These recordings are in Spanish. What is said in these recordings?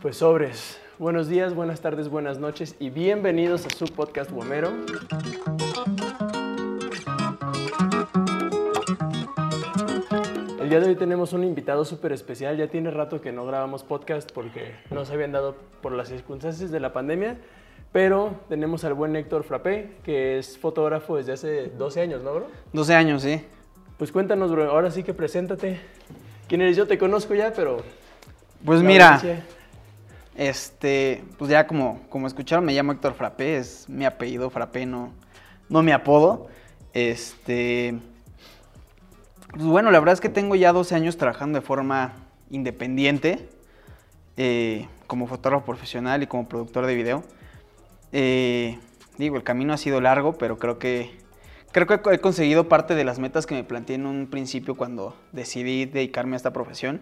Pues sobres. Buenos días, buenas tardes, buenas noches y bienvenidos a su podcast Guamero. El día de hoy tenemos un invitado súper especial. Ya tiene rato que no grabamos podcast porque no se habían dado por las circunstancias de la pandemia. Pero tenemos al buen Héctor Frappé, que es fotógrafo desde hace 12 años, ¿no, bro? 12 años, sí. Pues cuéntanos, bro. Ahora sí que preséntate. ¿Quién eres? Yo te conozco ya, pero... Pues mira, audiencia- este, pues ya como, como escucharon, me llamo Héctor Frappé, es mi apellido Frappé, no, no mi apodo. Este, pues bueno, la verdad es que tengo ya 12 años trabajando de forma independiente, eh, como fotógrafo profesional y como productor de video. Eh, digo, el camino ha sido largo, pero creo que, creo que he conseguido parte de las metas que me planteé en un principio cuando decidí dedicarme a esta profesión.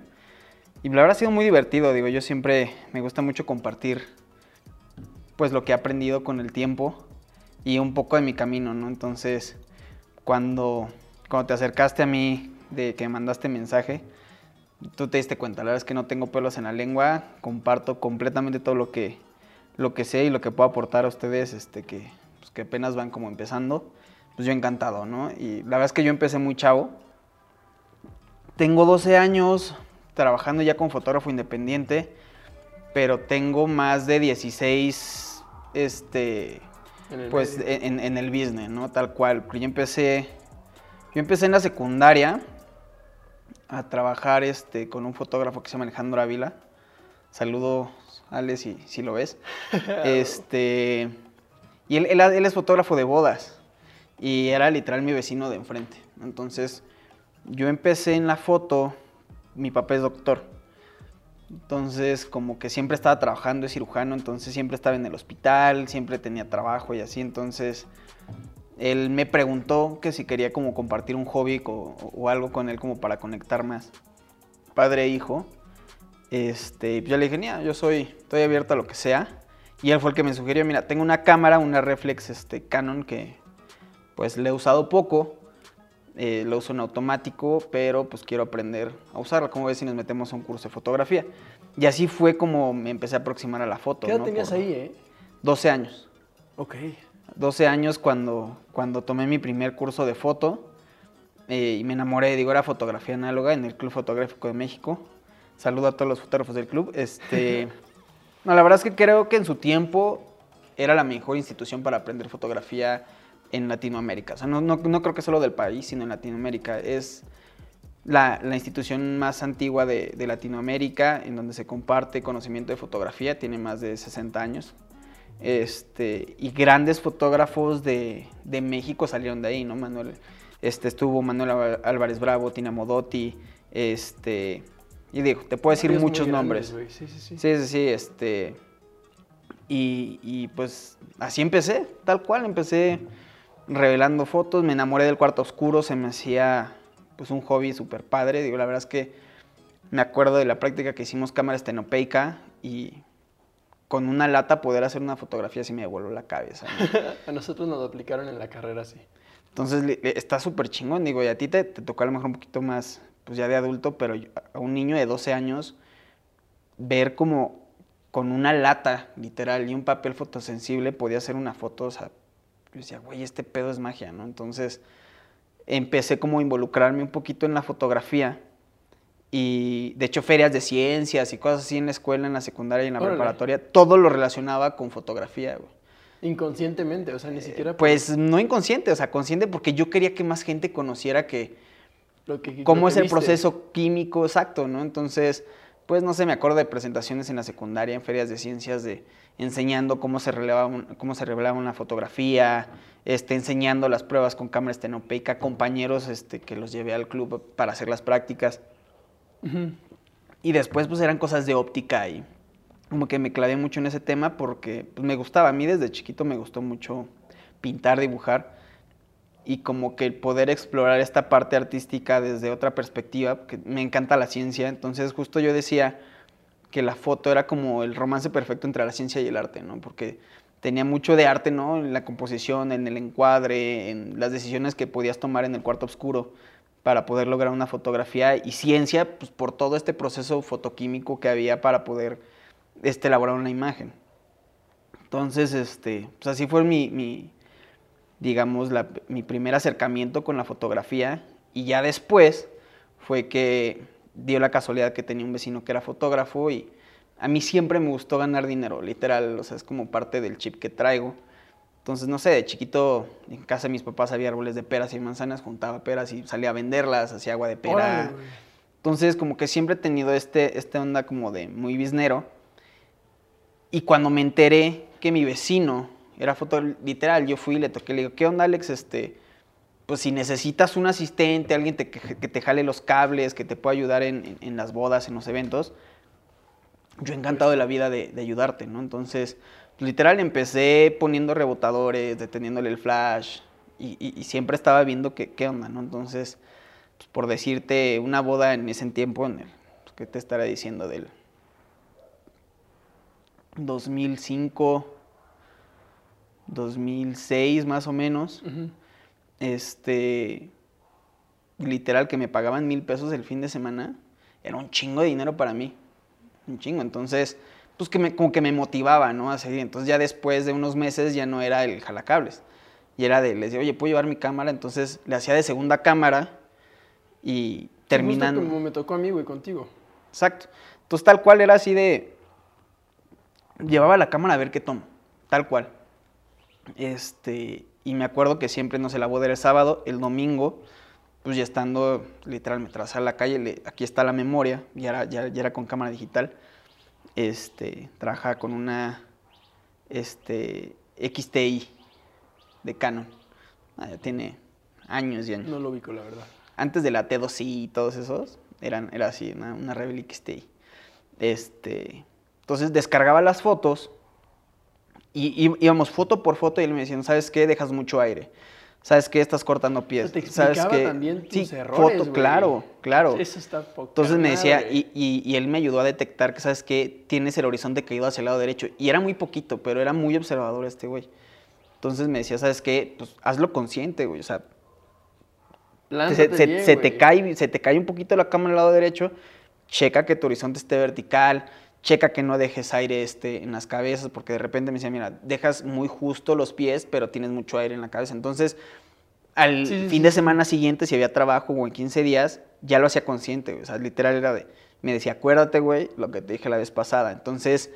Y la verdad ha sido muy divertido, digo, yo siempre me gusta mucho compartir pues lo que he aprendido con el tiempo y un poco de mi camino, ¿no? Entonces, cuando, cuando te acercaste a mí de que mandaste mensaje, tú te diste cuenta, la verdad es que no tengo pelos en la lengua, comparto completamente todo lo que, lo que sé y lo que puedo aportar a ustedes, este, que, pues, que apenas van como empezando, pues yo encantado, ¿no? Y la verdad es que yo empecé muy chavo, tengo 12 años trabajando ya como fotógrafo independiente, pero tengo más de 16, este, en el pues en, en el business, ¿no? Tal cual. Yo empecé, yo empecé en la secundaria a trabajar este, con un fotógrafo que se llama Alejandro Ávila. Saludo, Ale, si, si lo ves. este, y él, él- él es fotógrafo de bodas y era literal mi vecino de enfrente. Entonces, yo empecé en la foto, mi papá es doctor. Entonces, como que siempre estaba trabajando, es cirujano, entonces siempre estaba en el hospital, siempre tenía trabajo y así. Entonces, él me preguntó que si quería como compartir un hobby o, algo con él como para conectar más. Padre e hijo. Este, yo le dije, mira, yo soy, estoy abierto a lo que sea. Y él fue el que me sugirió, mira, tengo una cámara, una reflex este, Canon que pues le he usado poco. Eh, lo uso en automático, pero pues quiero aprender a usarla. Como ves si nos metemos a un curso de fotografía? Y así fue como me empecé a aproximar a la foto. ¿Qué edad ¿no? tenías Por ahí, eh? 12 años. Ok. 12 años cuando, cuando tomé mi primer curso de foto eh, y me enamoré, digo, era fotografía análoga en el Club Fotográfico de México. Saludo a todos los fotógrafos del club. Este, no, la verdad es que creo que en su tiempo era la mejor institución para aprender fotografía en Latinoamérica. O sea, no, no- no creo que solo del país, sino en Latinoamérica. Es la, la institución más antigua de, de Latinoamérica en donde se comparte conocimiento de fotografía. Tiene más de 60 años. Este, y grandes fotógrafos de, de México salieron de ahí, ¿no? Manuel, este, estuvo Manuel Ál- Álvarez Bravo, Tina Modotti, este, y digo, te puedo decir Varios muchos nombres. Sí, sí, sí. Sí, sí, sí, este, y, y, pues así empecé, tal cual, empecé revelando fotos, me enamoré del cuarto oscuro, se me hacía pues un hobby súper padre, digo, la verdad es que me acuerdo de la práctica que hicimos cámara estenopeica y con una lata poder hacer una fotografía así me voló la cabeza. ¿no? A nosotros nos lo aplicaron en la carrera, sí. Entonces está súper chingón, digo, y a ti te, te tocó a lo mejor un poquito más, pues ya de adulto, pero yo- a un niño de 12 años ver como con una lata, literal, y un papel fotosensible podía hacer una foto, o sea, yo decía, güey, este pedo es magia, ¿no? Entonces empecé como a involucrarme un poquito en la fotografía y de hecho ferias de ciencias y cosas así en la escuela, en la secundaria y en la Órale. preparatoria, todo lo relacionaba con fotografía, güey. Inconscientemente, o sea, ni siquiera... por Pues no inconsciente, o sea, consciente porque yo quería que más gente conociera que lo que- cómo lo es el proceso químico exacto, ¿no? Entonces, pues no sé, me acuerdo de presentaciones en la secundaria, en ferias de ciencias, de enseñando cómo se revelaba, un- cómo se revelaba una fotografía, este, enseñando las pruebas con cámara estenopeica, compañeros este, que los llevé al club para hacer las prácticas. Y después pues eran cosas de óptica y como que me clavé mucho en ese tema porque pues, me gustaba. A mí desde chiquito me gustó mucho pintar, dibujar y como que el poder explorar esta parte artística desde otra perspectiva, porque me encanta la ciencia. Entonces justo yo decía que la foto era como el romance perfecto entre la ciencia y el arte, ¿no? Porque tenía mucho de arte, ¿no? En la composición, en el encuadre, en las decisiones que podías tomar en el cuarto oscuro para poder lograr una fotografía y ciencia, pues por todo este proceso fotoquímico que había para poder este, elaborar una imagen. Entonces, este, pues así fue mi, mi digamos, la- mi primer acercamiento con la fotografía. Y ya después fue que dio la casualidad que tenía un vecino que era fotógrafo y a mí siempre me gustó ganar dinero, literal, o sea, es como parte del chip que traigo. Entonces, no sé, de chiquito en casa de mis papás había árboles de peras y manzanas, juntaba peras y salía a venderlas, hacía agua de pera. Entonces, como que siempre he tenido este, este onda como de muy biznero. Y cuando me enteré que mi vecino era fotógrafo, literal, yo fui y le toqué, le digo, ¿qué onda, Alex? Este, pues si necesitas un asistente, alguien te- que, que te jale los cables, que te pueda ayudar en, en- las bodas, en los eventos, yo encantado de la vida de, ayudarte, ¿no? Entonces, literal, empecé poniendo rebotadores, deteniéndole el flash, y, siempre estaba viendo qué, qué onda, ¿no? Entonces, pues, por decirte, una boda en ese tiempo, en el, pues, ¿qué te estaré diciendo? Del 2005, 2006 más o menos, este, literal que me pagaban mil pesos el fin de semana, era un chingo de dinero para mí, un chingo. Entonces, pues que me, como que me motivaba, ¿no? A seguir. Entonces ya después de unos meses ya no era el jalacables. Y era de, les decía, oye, ¿puedo llevar mi cámara? Entonces le hacía de segunda cámara y terminando. Justo como me tocó a mí, güey, contigo. Exacto. Entonces tal cual era así de... Llevaba la cámara a ver qué tomo. Tal cual. Este, y me acuerdo que siempre, no sé, la boda era el sábado, el domingo, pues ya estando, literal, me trazaba a la calle, le- aquí está la memoria, ya era, ya, ya era con cámara digital. Este, trabajaba con una, este, XTI de Canon. Ah, ya tiene años y años No lo ubico, la verdad. antes de la T2i y todos esos, eran, era así, una, una Rebel XTI. Este, entonces descargaba las fotos y, íbamos foto por foto y él me decía, ¿sabes qué? Dejas mucho aire. ¿Sabes qué? Estás cortando pies. te ¿Sabes qué? también tus sí, errores, foto, claro, claro. Eso está poca Entonces me decía, y, y- y él me ayudó a detectar que, ¿sabes qué? Tienes el horizonte caído hacia el lado derecho. Y era muy poquito, pero era muy observador este güey. Entonces me decía, ¿sabes qué? Pues hazlo consciente, güey. O sea, se, se- bien, se te cae, se te cae un poquito la cámara al lado derecho, checa que tu horizonte esté vertical, checa que no dejes aire este, en las cabezas, porque de repente me decía, mira, dejas muy justo los pies, pero tienes mucho aire en la cabeza. Entonces, al Sí, fin sí, de semana siguiente, si había trabajo o en 15 días, ya lo hacía consciente, güey. O sea, literal era de, me decía, acuérdate, güey, lo que te dije la vez pasada. Entonces,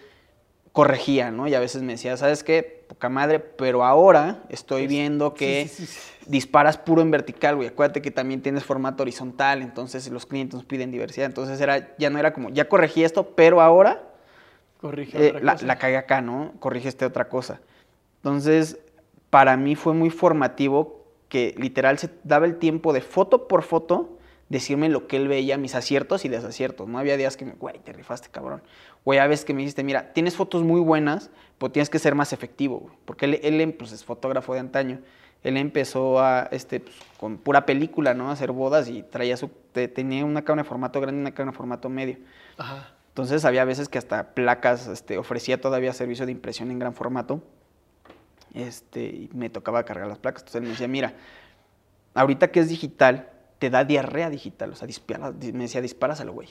corregía, ¿no? Y a veces me decía, ¿sabes qué? Poca madre, pero ahora estoy Es- viendo que sí, sí, sí. Disparas puro en vertical, güey. Acuérdate que también tienes formato horizontal, entonces los clientes nos piden diversidad. Entonces era, ya no era como, ya corregí esto, pero ahora Corrige eh, otra la, cosa. la cagué acá, ¿no? Corrigiste otra cosa. Entonces, para mí fue muy formativo que literal se daba el tiempo de foto por foto decirme lo que él veía, mis aciertos y desaciertos. No había días que me, güey, te rifaste, cabrón. O ya ves que me dijiste, mira, tienes fotos muy buenas, pero tienes que ser más efectivo, güey. Porque él, él, pues, es fotógrafo de antaño. Él empezó a, este, pues, con pura película, ¿no? A hacer bodas y traía su, te- tenía una cámara de formato grande y una cámara de formato medio. Ajá. Entonces había veces que hasta placas, este, ofrecía todavía servicio de impresión en gran formato. Este, y me tocaba cargar las placas. Entonces él me decía, mira, ahorita que es digital, te da diarrea digital. O sea, dispara- me decía, dispáraselo, güey.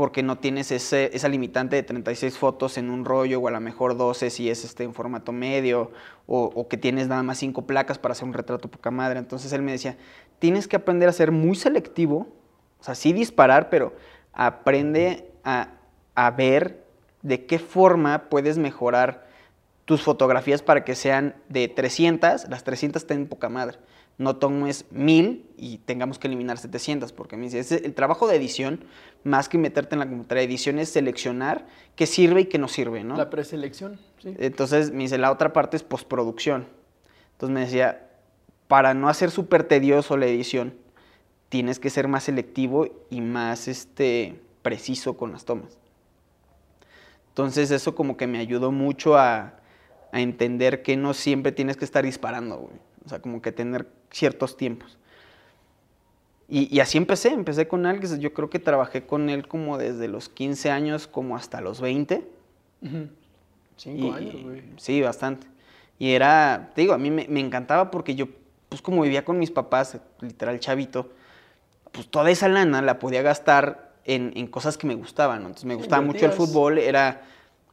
Porque no tienes ese, esa limitante de 36 fotos en un rollo, o a lo mejor 12 si es este, en formato medio, o, que tienes nada más 5 placas para hacer un retrato poca madre. Entonces él me decía, tienes que aprender a ser muy selectivo, o sea, sí disparar, pero aprende a, a ver de qué forma puedes mejorar tus fotografías para que sean de 300, las 300 estén poca madre. No tomes 1000 y tengamos que eliminar 700, porque me dice, el trabajo de edición, más que meterte en la computadora, edición es seleccionar qué sirve y qué no sirve, ¿no? La preselección, sí. Entonces me dice, la otra parte es postproducción. Entonces me decía, para no hacer súper tedioso la edición, tienes que ser más selectivo y más este, preciso con las tomas. Entonces eso como que me ayudó mucho a, a entender que no siempre tienes que estar disparando, güey. O sea, como que tener ciertos tiempos. Y, y así empecé, empecé con Alex. Yo creo que trabajé con él como desde los 15 años como hasta los 20. Ujú. Cinco Y- años, güey. Sí, bastante. Y era, te digo, a mí me, me encantaba porque yo, pues como vivía con mis papás, literal chavito, pues toda esa lana la podía gastar en, en cosas que me gustaban. ¿no? Entonces me gustaba mucho el fútbol, era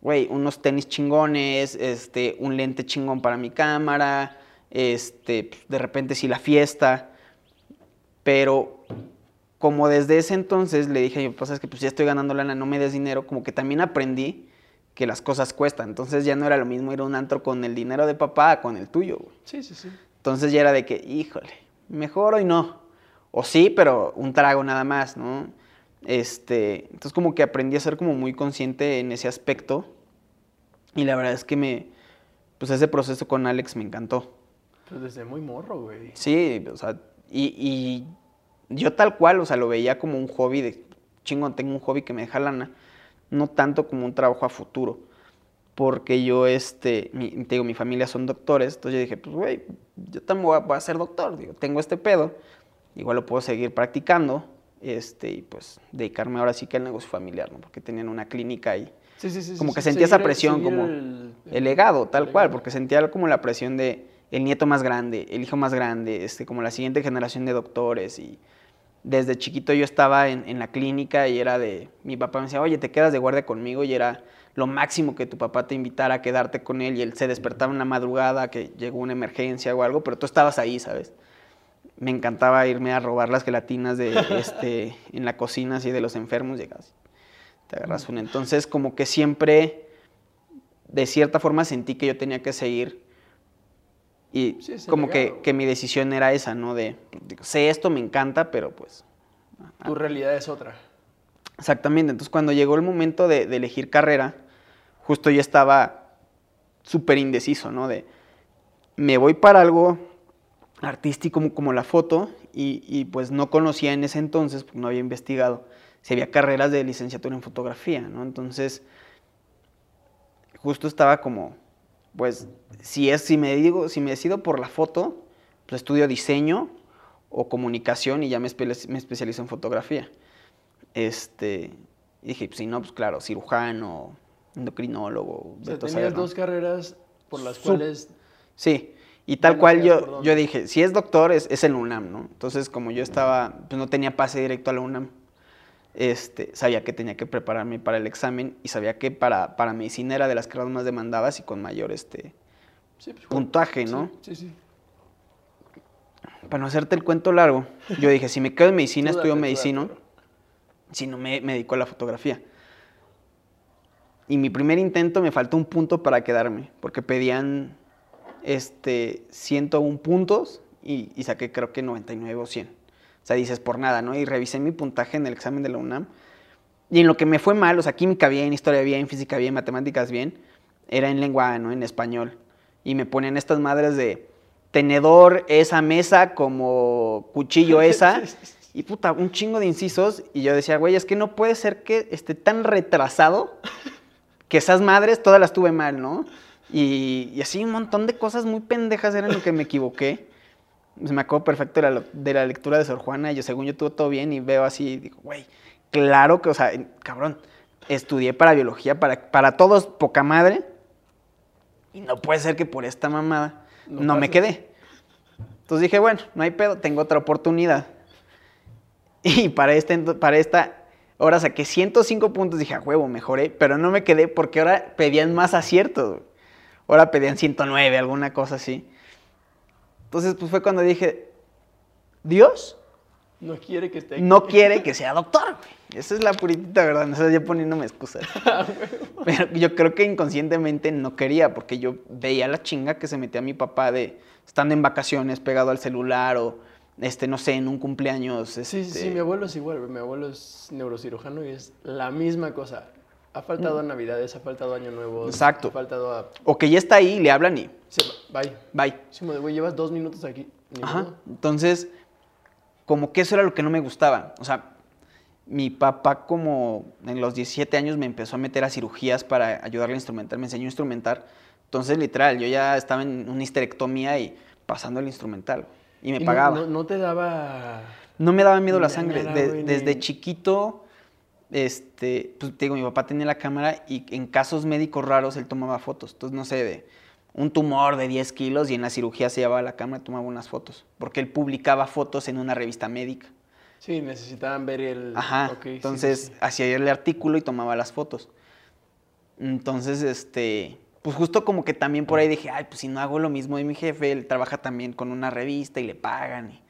güey, unos tenis chingones, este, un lente chingón para mi cámara, este, de repente sí la fiesta, pero como desde ese entonces le dije, pues es que pues ya estoy ganando lana, no me des dinero, como que también aprendí que las cosas cuestan. Entonces ya no era lo mismo ir a un antro con el dinero de papá con el tuyo. Güey. Sí, sí, sí. Entonces ya era de que, híjole, mejor hoy no. O sí, pero un trago nada más, ¿no? Este, entonces como que aprendí a ser como muy consciente en ese aspecto. Y la verdad es que me, pues ese proceso con Alex me encantó. Pues desde muy morro, güey. Sí, o sea, y, y yo tal cual, o sea, lo veía como un hobby de, chingón, tengo un hobby que me deja lana, no tanto como un trabajo a futuro. Porque yo, este, mi, te digo, mi familia son doctores, entonces yo dije, pues, güey, yo también voy a, voy a ser doctor, digo, tengo este pedo, igual lo puedo seguir practicando, este, y pues dedicarme ahora sí que al negocio familiar, ¿no? Porque tenían una clínica ahí. Sí, sí, sí. Como sí, que sentía esa Seguir- presión, seguir como el, el legado, tal el cual, legado. porque sentía como la presión de el nieto más grande, el hijo más grande, este, como la siguiente generación de doctores y desde chiquito yo estaba en, en la clínica y era de, mi papá me decía, oye, te quedas de guardia conmigo y era lo máximo que tu papá te invitara a quedarte con él y él se despertaba en la madrugada, que llegó una emergencia o algo, pero tú estabas ahí, ¿sabes? Me encantaba irme a robar las gelatinas de, este, en la cocina así de los enfermos, llegas, te agarras una. Entonces como que siempre, de cierta forma sentí que yo tenía que seguir y Sí, como que, legado. que mi decisión era esa, ¿no? De, digo, sé esto, me encanta, pero pues Tu realidad es otra. Exactamente, entonces cuando llegó el momento de, de elegir carrera, justo yo estaba súper indeciso, ¿no? De, me voy para algo artístico como, como la foto y, y, pues no conocía en ese entonces, porque no había investigado, si había carreras de licenciatura en fotografía, ¿no? Entonces, justo estaba como, pues, si, es, si, me, digo, si me decido por la foto, pues estudio diseño o comunicación y ya me, espe- me especializo en fotografía. Este, y dije, pues si no, pues claro, cirujano, endocrinólogo. O sea, tenías saber, ¿no? dos carreras por las Sup- cuales... Sí, y tal cual yo, yo dije, si es doctor, es, es el UNAM, ¿no? Entonces, como yo estaba, pues no tenía pase directo a la UNAM, este, sabía que tenía que prepararme para el examen y sabía que para, para medicina era de las carreras más demandadas y con mayor este, Sí, pues, puntaje, ¿no? Sí, sí. sí. Para no hacerte el cuento largo, yo dije, si me quedo en medicina, estudio medicina, si no me, me dedico a la fotografía. Y mi primer intento me faltó un punto para quedarme, porque pedían este, 101 puntos y, y saqué creo que 99 o 100. Sea, dices por nada, ¿no? Y revisé mi puntaje en el examen de la UNAM. Y en lo que me fue mal, o sea, química bien, historia bien, física bien, matemáticas bien, era en lengua, ¿no? En español. Y me ponían estas madres de tenedor esa mesa como cuchillo esa. Y puta, un chingo de incisos. Y yo decía, güey, es que no puede ser que esté tan retrasado que esas madres todas las tuve mal, ¿no? Y, y así un montón de cosas muy pendejas eran lo que me equivoqué. Pues me acuerdo perfecto de la, de la lectura de Sor Juana. Y yo, según yo, tuvo todo bien. Y veo así, y digo, güey, claro que, o sea, cabrón, estudié para biología, para, para todos, poca madre. Y no puede ser que por esta mamada No no, me quedé. Entonces dije, bueno, no hay pedo, tengo otra oportunidad. Y para, este, para esta, ahora saqué 105 puntos, dije, a huevo, mejoré, pero no me quedé porque ahora pedían más aciertos. Ahora pedían 109, alguna cosa así. Entonces, pues fue cuando dije, Dios No quiere que esté no quiere que sea doctor. Esa es la puritita verdad, no sé, ya poniéndome excusas. Pero yo creo que inconscientemente no quería, porque yo veía la chinga que se metía mi papá de estando en vacaciones pegado al celular o, este, no sé, en un cumpleaños. Sí, sí, sí, este, mi abuelo es igual, mi abuelo es neurocirujano y es la misma cosa. Ha faltado a Navidades, ha faltado Año Nuevo. Mm. Exacto. Ha faltado a... O que ya está ahí, le hablan y Se bye. bye. Sí, güey, llevas dos minutos aquí. Ajá. modo. Entonces, como que eso era lo que no me gustaba. O sea, mi papá como en los 17 años me empezó a meter a cirugías para ayudarle a instrumentar, me enseñó a instrumentar. Entonces, literal, yo ya estaba en una histerectomía y pasando el instrumental. Y me Y no- pagaba. No, No, no te daba... me daba miedo la sangre. nada, De- desde chiquito, este, pues te digo, mi papá tenía la cámara y en casos médicos raros él tomaba fotos. Entonces, no sé, de un tumor de 10 kilos y en la cirugía se llevaba la cámara y tomaba unas fotos. Porque él publicaba fotos en una revista médica. Sí, necesitaban ver el... Ajá. ok, sí, sí, Entonces sí. hacía el artículo y tomaba las fotos. Entonces, este, pues justo como que también por ahí dije, ay, pues si no hago lo mismo de mi jefe, él trabaja también con una revista y le pagan, y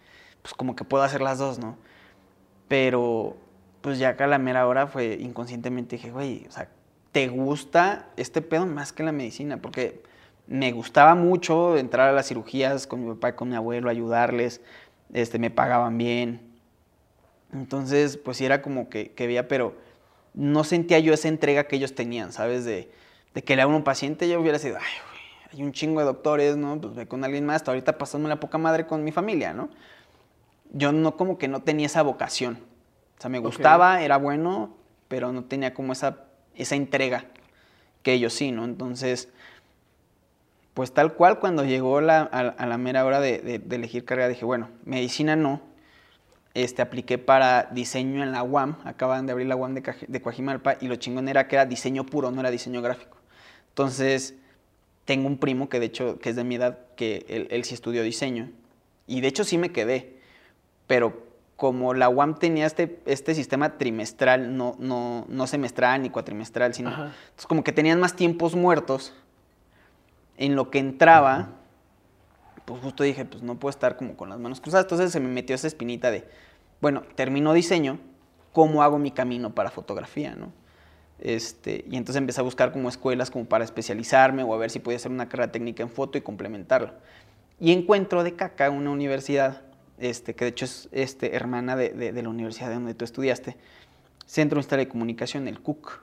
pues como que puedo hacer las dos, ¿no? Pero, pues ya acá a la mera hora fue inconscientemente dije, güey, o sea, ¿te gusta este pedo más que la medicina? Porque me gustaba mucho entrar a las cirugías con mi papá y con mi abuelo, ayudarles, este, me pagaban bien. Entonces, pues sí era como que, que veía, pero no sentía yo esa entrega que ellos tenían, ¿sabes? De, de que le haga un paciente, yo hubiera sido, ay, güey, hay un chingo de doctores, ¿no? Pues ve con alguien más, hasta ahorita pasándome la poca madre con mi familia, ¿no? Yo no, como que no tenía esa vocación. O sea, me gustaba, era bueno, pero no tenía como esa, esa entrega que ellos sí, ¿no? Entonces, pues tal cual, cuando llegó la, a, la mera hora de, de, elegir carrera, dije, bueno, medicina no. Este, apliqué para diseño en la UAM, acaban de abrir la UAM de, de Coajimalpa, y lo chingón era que era diseño puro, no era diseño gráfico. Entonces, tengo un primo que de hecho, que es de mi edad, que él, él sí estudió diseño, y de hecho sí me quedé, pero como la UAM tenía este, este sistema trimestral, no, no, no semestral ni cuatrimestral, sino entonces como que tenían más tiempos muertos en lo que entraba, pues justo dije, pues no puedo estar como con las manos cruzadas. Entonces se me metió esa espinita de, bueno, termino diseño, ¿cómo hago mi camino para fotografía, no? Este, y entonces empecé a buscar como escuelas como para especializarme o a ver si podía hacer una carrera técnica en foto y complementarlo. Y encuentro de caca una universidad, este, que de hecho es este, hermana de, de, la universidad de donde tú estudiaste, Centro Universitario de Comunicación, el CUC,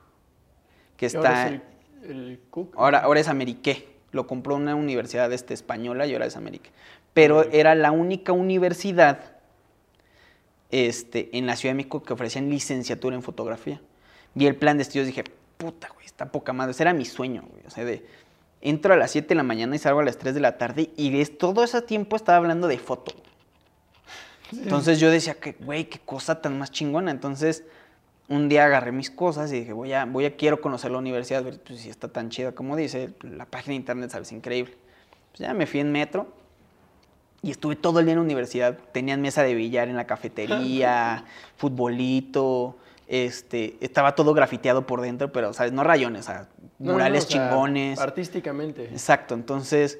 que está... Ahora es el, el CUC. Ahora, ahora es Ameriqué lo compró una universidad este, española y ahora es América. Pero era la única universidad este, en la Ciudad de México que ofrecían licenciatura en fotografía. Vi el plan de estudios y dije, puta, güey, está poca madre. Ese era mi sueño, güey. O sea, de, entro a las 7 de la mañana y salgo a las 3 de la tarde y todo ese tiempo estaba hablando de foto. Entonces yo decía, que, güey, qué cosa tan más chingona. Entonces un día agarré mis cosas y dije, voy a, voy a quiero conocer la universidad, ver pues, si está tan chida como dice, la página de internet sabes increíble. Pues ya me fui en metro y estuve todo el día en la universidad. Tenían mesa de billar en la cafetería, futbolito, este, estaba todo grafiteado por dentro, pero, ¿sabes? No rayones, o sea, murales chingones. artísticamente. Exacto, entonces,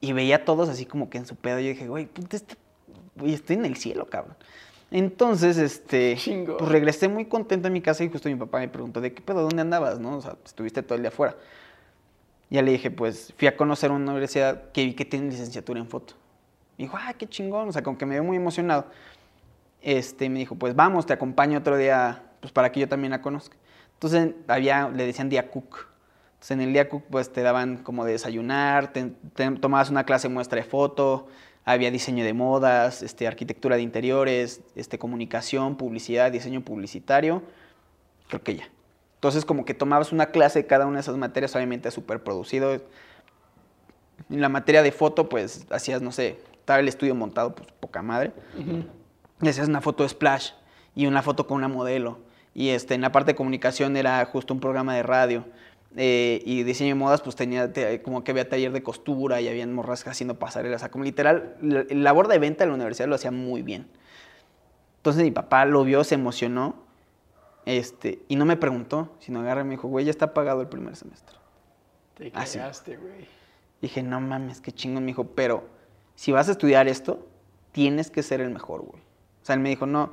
y veía a todos así como que en su pedo. Yo dije, güey, puta, este, estoy en el cielo, cabrón. Entonces, este, pues regresé muy contento a mi casa y justo mi papá me preguntó, ¿de qué pedo? ¿Dónde andabas? ¿No? O sea, estuviste todo el día afuera. Ya le dije, pues, fui a conocer una universidad que vi que tiene licenciatura en foto. Me dijo, ah, qué chingón, o sea, como que me veo muy emocionado. Este, me dijo, pues vamos, te acompaño otro día, pues para que yo también la conozca. Entonces, había, le decían día cook. Entonces, en el día cook, pues te daban como de desayunar, te, tomabas una clase muestra de foto, había diseño de modas, este, arquitectura de interiores, este, comunicación, publicidad, diseño publicitario, creo que ya. Entonces como que tomabas una clase de cada una de esas materias, obviamente súper producido. En la materia de foto, pues hacías, no sé, estaba el estudio montado, pues poca madre. Y hacías una foto de splash y una foto con una modelo. Y este, en la parte de comunicación era justo un programa de radio. Eh, y diseño de modas, pues tenía como que había taller de costura y habían morras haciendo pasarelas. O sea, como literal, la, labor de venta de la universidad lo hacía muy bien. Entonces mi papá lo vio, se emocionó este, y no me preguntó, sino agarra y me dijo, güey, ya está pagado el primer semestre. Te cagaste, güey. Dije, no mames, qué chingón. Me dijo, pero si vas a estudiar esto, tienes que ser el mejor, güey. O sea, él me dijo, no,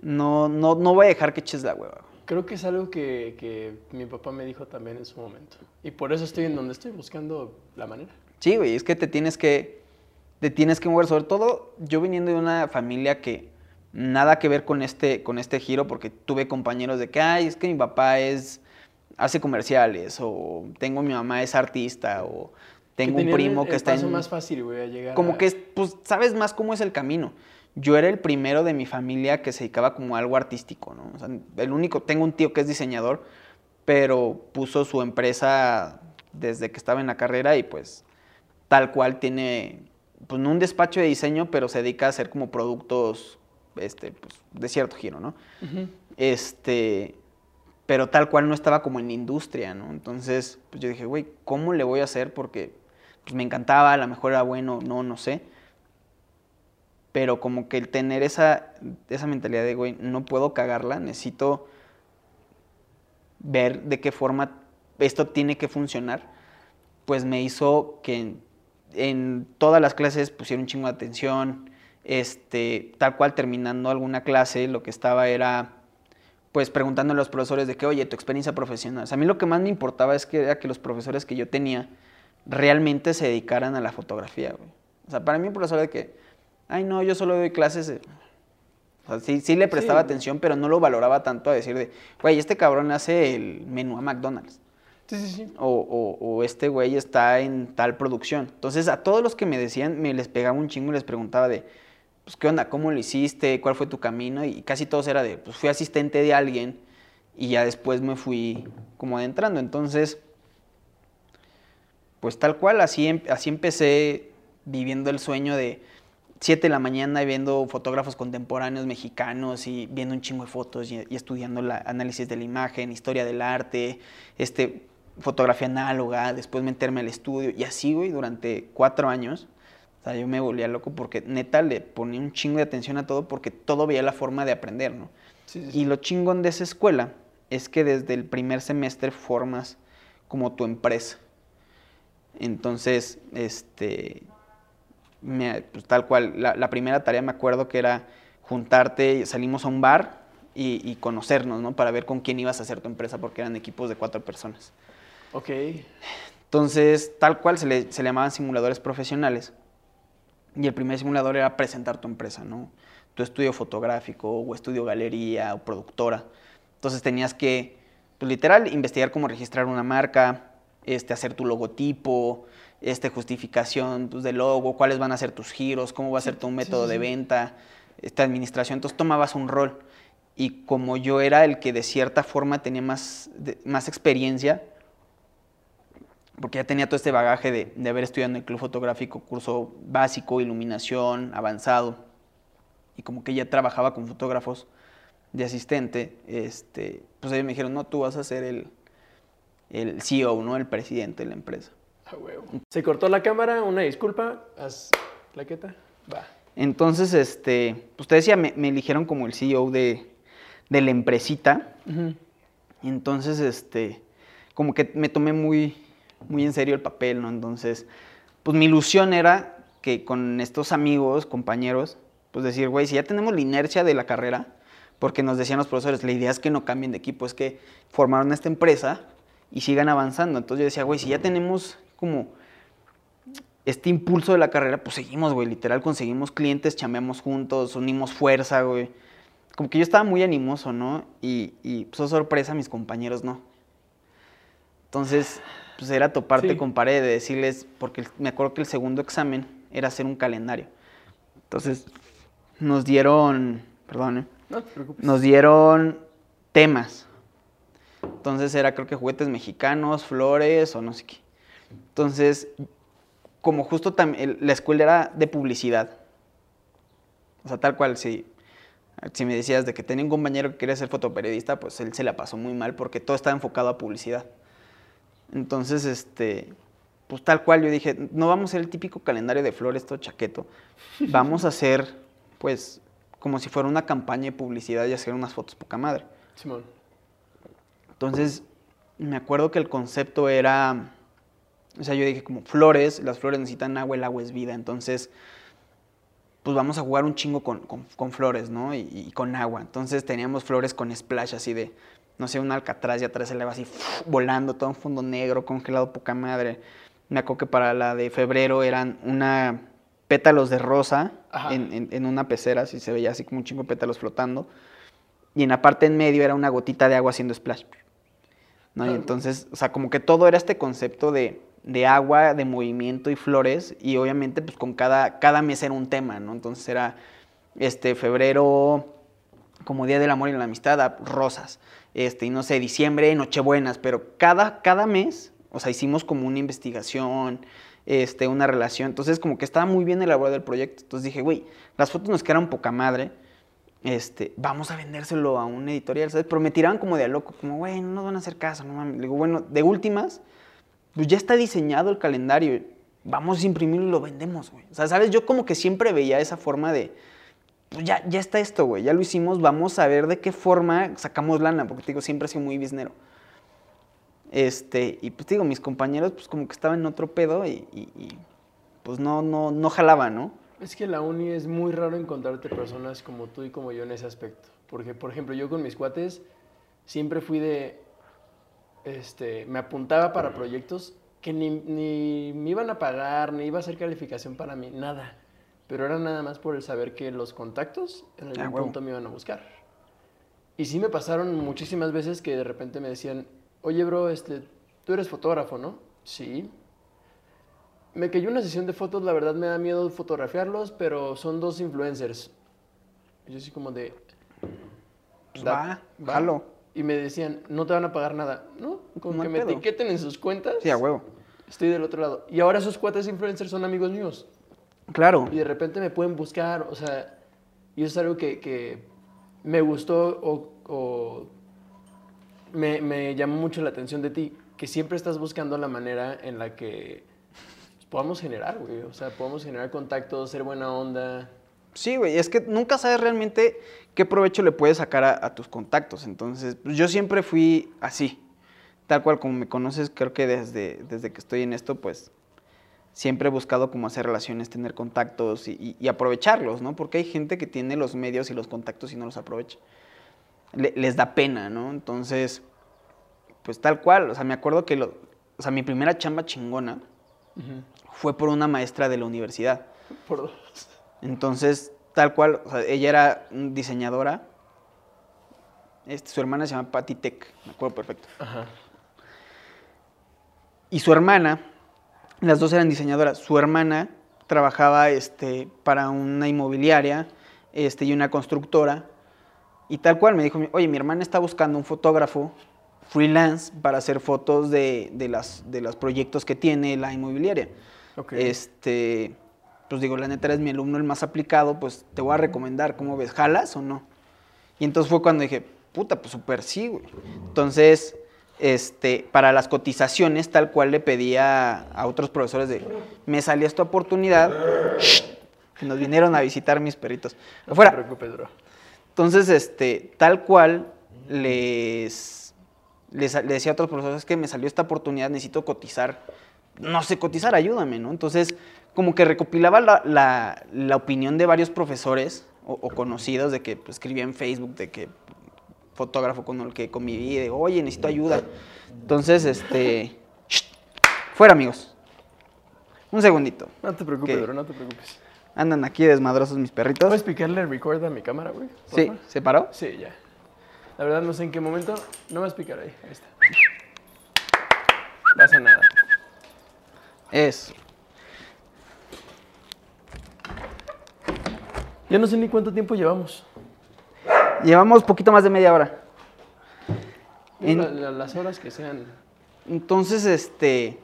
no, no, no voy a dejar que eches la hueva. Creo que es algo que, que, mi papá me dijo también en su momento. Y por eso estoy en donde estoy, buscando la manera. Sí, güey, es que te tienes que, te tienes que mover. Sobre todo, yo viniendo de una familia que nada que ver con este, con este giro, porque tuve compañeros de que, ay, es que mi papá es, hace comerciales, o tengo mi mamá es artista, o tengo un primo que está en... más fácil, güey, a llegar Como que, pues, sabes más cómo es el camino yo era el primero de mi familia que se dedicaba como a algo artístico, ¿no? O sea, el único, tengo un tío que es diseñador, pero puso su empresa desde que estaba en la carrera y pues tal cual tiene, pues no un despacho de diseño, pero se dedica a hacer como productos, este, pues, de cierto giro, ¿no? Este, pero tal cual no estaba como en la industria, ¿no? Entonces, pues yo dije, güey, ¿cómo le voy a hacer? Porque pues, me encantaba, a lo mejor era bueno, no, no sé pero como que el tener esa, esa mentalidad de, güey, no puedo cagarla, necesito ver de qué forma esto tiene que funcionar, pues me hizo que en, en todas las clases pusiera un chingo de atención, este, tal cual terminando alguna clase, lo que estaba era pues preguntando a los profesores de que, oye, tu experiencia profesional. O sea, a mí lo que más me importaba es que era que los profesores que yo tenía realmente se dedicaran a la fotografía, güey. O sea, para mí un profesor de que, ay, no, yo solo doy clases. de-". O sea, sí, sí le prestaba Sí. atención, pero no lo valoraba tanto a decir de, güey, este cabrón hace el menú a McDonald's. Sí, sí, sí. O, o- o este güey está en tal producción. Entonces, a todos los que me decían, me les pegaba un chingo y les preguntaba de, pues, ¿qué onda? ¿Cómo lo hiciste? ¿Cuál fue tu camino? Y casi todos era de, pues, fui asistente de alguien y ya después me fui como adentrando. Entonces, pues tal cual, así, em- así empecé viviendo el sueño de 7 de la mañana y viendo fotógrafos contemporáneos mexicanos y viendo un chingo de fotos y, y estudiando la análisis de la imagen, historia del arte, este, fotografía análoga, después meterme al estudio y así, güey, durante cuatro años. O sea, yo me volvía loco porque neta le ponía un chingo de atención a todo porque todo veía la forma de aprender, ¿no? Sí, sí, sí. Y lo chingón de esa escuela es que desde el primer semestre formas como tu empresa. Entonces, este, me- pues, tal cual, la, la primera tarea me acuerdo que era juntarte, salimos a un bar y, y conocernos, ¿no? Para ver con quién ibas a hacer tu empresa porque eran equipos de cuatro personas. Ok. Entonces, tal cual se le, se le llamaban simuladores profesionales. Y el primer simulador era presentar tu empresa, ¿no? Tu estudio fotográfico, o estudio galería, o productora. Entonces tenías que, pues literal, investigar cómo registrar una marca, este, hacer tu logotipo, este, justificación pues, del logo, cuáles van a ser tus giros, cómo va a ser tu método sí, de sí. venta, esta administración. Entonces tomabas un rol. Y como yo era el que de cierta forma tenía más, de- más experiencia, porque ya tenía todo este bagaje de, de haber estudiado en el club fotográfico, curso básico, iluminación, avanzado, y como que ya trabajaba con fotógrafos de asistente, este, pues ellos me dijeron, no, tú vas a ser el, el CEO, ¿no? El presidente de la empresa. A huevo. Se cortó la cámara, una disculpa. Haz plaqueta. Va. Entonces, este, pues te decía, me, me eligieron como el CEO de, de la empresita, entonces, este, como que me tomé muy, muy en serio el papel, ¿no? Entonces, pues mi ilusión era que con estos amigos, compañeros, pues decir, güey, si ya tenemos la inercia de la carrera, porque nos decían los profesores, la idea es que no cambien de equipo, es que formaron esta empresa y sigan avanzando. Entonces yo decía, güey, si ya tenemos como este impulso de la carrera, pues seguimos, güey, literal conseguimos clientes, chambeamos juntos, unimos fuerza, güey. Como que yo estaba muy animoso, ¿no? Y, y pues, oh, sorpresa, mis compañeros no. Entonces, pues era toparte Sí. con pared, de decirles, porque me acuerdo que el segundo examen era hacer un calendario. Entonces, nos dieron, perdón, ¿eh? No te preocupes. nos dieron temas. Entonces era creo que juguetes mexicanos, flores o no sé qué. Entonces, como justo la escuela era de publicidad. O sea, tal cual, si, si me decías de que tenía un compañero que quería ser fotoperiodista, pues él se la pasó muy mal porque todo estaba enfocado a publicidad. Entonces, este, pues tal cual yo dije, no vamos a hacer el típico calendario de flores, todo chaqueto. Vamos a hacer, pues, como si fuera una campaña de publicidad y hacer unas fotos poca madre. Simón. Entonces, me acuerdo que el concepto era, o sea, yo dije como flores, las flores necesitan agua, el agua es vida, entonces, pues vamos a jugar un chingo con, con- con flores, ¿no? Y, y con agua. Entonces teníamos flores con splash así de, no sé, un alcatraz y atrás el agua así volando, todo un fondo negro, congelado, poca madre. Me acuerdo que para la de febrero eran una pétalos de rosa en, en- en una pecera, así se veía así como un chingo de pétalos flotando. Y en la parte en medio era una gotita de agua haciendo splash. ¿no? Y Ah, entonces, o sea, como que todo era este concepto de, de agua, de movimiento y flores, y obviamente pues con cada, cada mes era un tema, ¿no? Entonces era este febrero como Día del Amor y la Amistad, rosas, este, y no sé, diciembre, Nochebuenas, pero cada, cada mes, o sea, hicimos como una investigación, este, una relación, entonces como que estaba muy bien elaborado el proyecto, entonces dije, güey, las fotos nos quedaron poca madre, este, vamos a vendérselo a un editorial, ¿sabes? Pero me tiraban como de a loco, como, güey, no nos van a hacer caso, no mames. Le digo, bueno, de últimas, pues ya está diseñado el calendario, vamos a imprimirlo y lo vendemos, güey. O sea, ¿sabes? Yo como que siempre veía esa forma de, pues ya, ya está esto, güey, ya lo hicimos, vamos a ver de qué forma sacamos lana, porque te digo, siempre he sido muy biznero. Este, y pues digo, mis compañeros pues como que estaban en otro pedo y, pues no, no, no jalaba, ¿no? Es que la uni es muy raro encontrarte personas como tú y como yo en ese aspecto. Porque, por ejemplo, yo con mis cuates siempre fui de. Este, me apuntaba para proyectos que ni, ni me iban a pagar, ni iba a hacer calificación para mí, nada. Pero era nada más por el saber que los contactos en algún Ah, punto me iban a buscar. Y sí me pasaron muchísimas veces que de repente me decían, oye, bro, este, tú eres fotógrafo, ¿no? Sí. Me cayó una sesión de fotos, la verdad me da miedo fotografiarlos, pero son dos influencers. Yo así como de... Pues "Da- va, jalo. Y me decían, no te van a pagar nada. No, con No que me pedo. etiqueten en sus cuentas, Sí, a huevo. estoy del otro lado. Y ahora esos cuates influencers son amigos míos. Claro. Y de repente me pueden buscar, o sea, y eso es algo que, que me gustó o, o me, me llamó mucho la atención de ti, que siempre estás buscando la manera en la que pues, podamos generar, güey. O sea, podamos generar contactos, ser buena onda. Sí, güey, es que nunca sabes realmente qué provecho le puedes sacar a, a tus contactos. Entonces, pues, yo siempre fui así. Tal cual como me conoces, creo que desde, desde que estoy en esto, pues siempre he buscado cómo hacer relaciones, tener contactos y, y- y aprovecharlos, ¿no? Porque hay gente que tiene los medios y los contactos y no los aprovecha. Le- les da pena, ¿no? Entonces, pues tal cual. O sea, me acuerdo que lo, o sea, mi primera chamba chingona fue por una maestra de la universidad. Por. Entonces, tal cual, o sea, ella era diseñadora. Este, su hermana se llama Patty Tech, me acuerdo perfecto. Ajá. Y su hermana, las dos eran diseñadoras. Su hermana trabajaba este, para una inmobiliaria este, y una constructora. Y tal cual me dijo, oye, mi hermana está buscando un fotógrafo freelance para hacer fotos de, de las, de los proyectos que tiene la inmobiliaria. Ok. Este, pues digo, la neta eres mi alumno el más aplicado, pues te voy a recomendar, ¿cómo ves? ¿Jalas o no? Y entonces fue cuando dije, puta, pues súper sí, güey. Entonces, este, para las cotizaciones, tal cual le pedía a otros profesores de, me salió esta oportunidad, nos vinieron a visitar mis perritos. No Afuera. te preocupes, bro. Entonces, este, tal cual les, les, le decía a otros profesores que me salió esta oportunidad, necesito cotizar. No sé cotizar, ayúdame, ¿no? Entonces, como que recopilaba la, la- la opinión de varios profesores o, o conocidos de que pues, escribía en Facebook, de que fotógrafo con el que conviví, de oye, necesito ayuda. Entonces, este, fuera amigos. Un segundito. No te preocupes, bro, no te preocupes. Andan aquí desmadrosos mis perritos. ¿Puedes picarle record a mi cámara, güey? Sí? ¿se paró? Sí, ya. La verdad no sé en qué momento. No vas a picar ahí. Ahí está. Pasa nada. Eso. Ya no sé ni cuánto tiempo llevamos. Llevamos poquito más de media hora. En- La- la- las horas que sean. Entonces, este,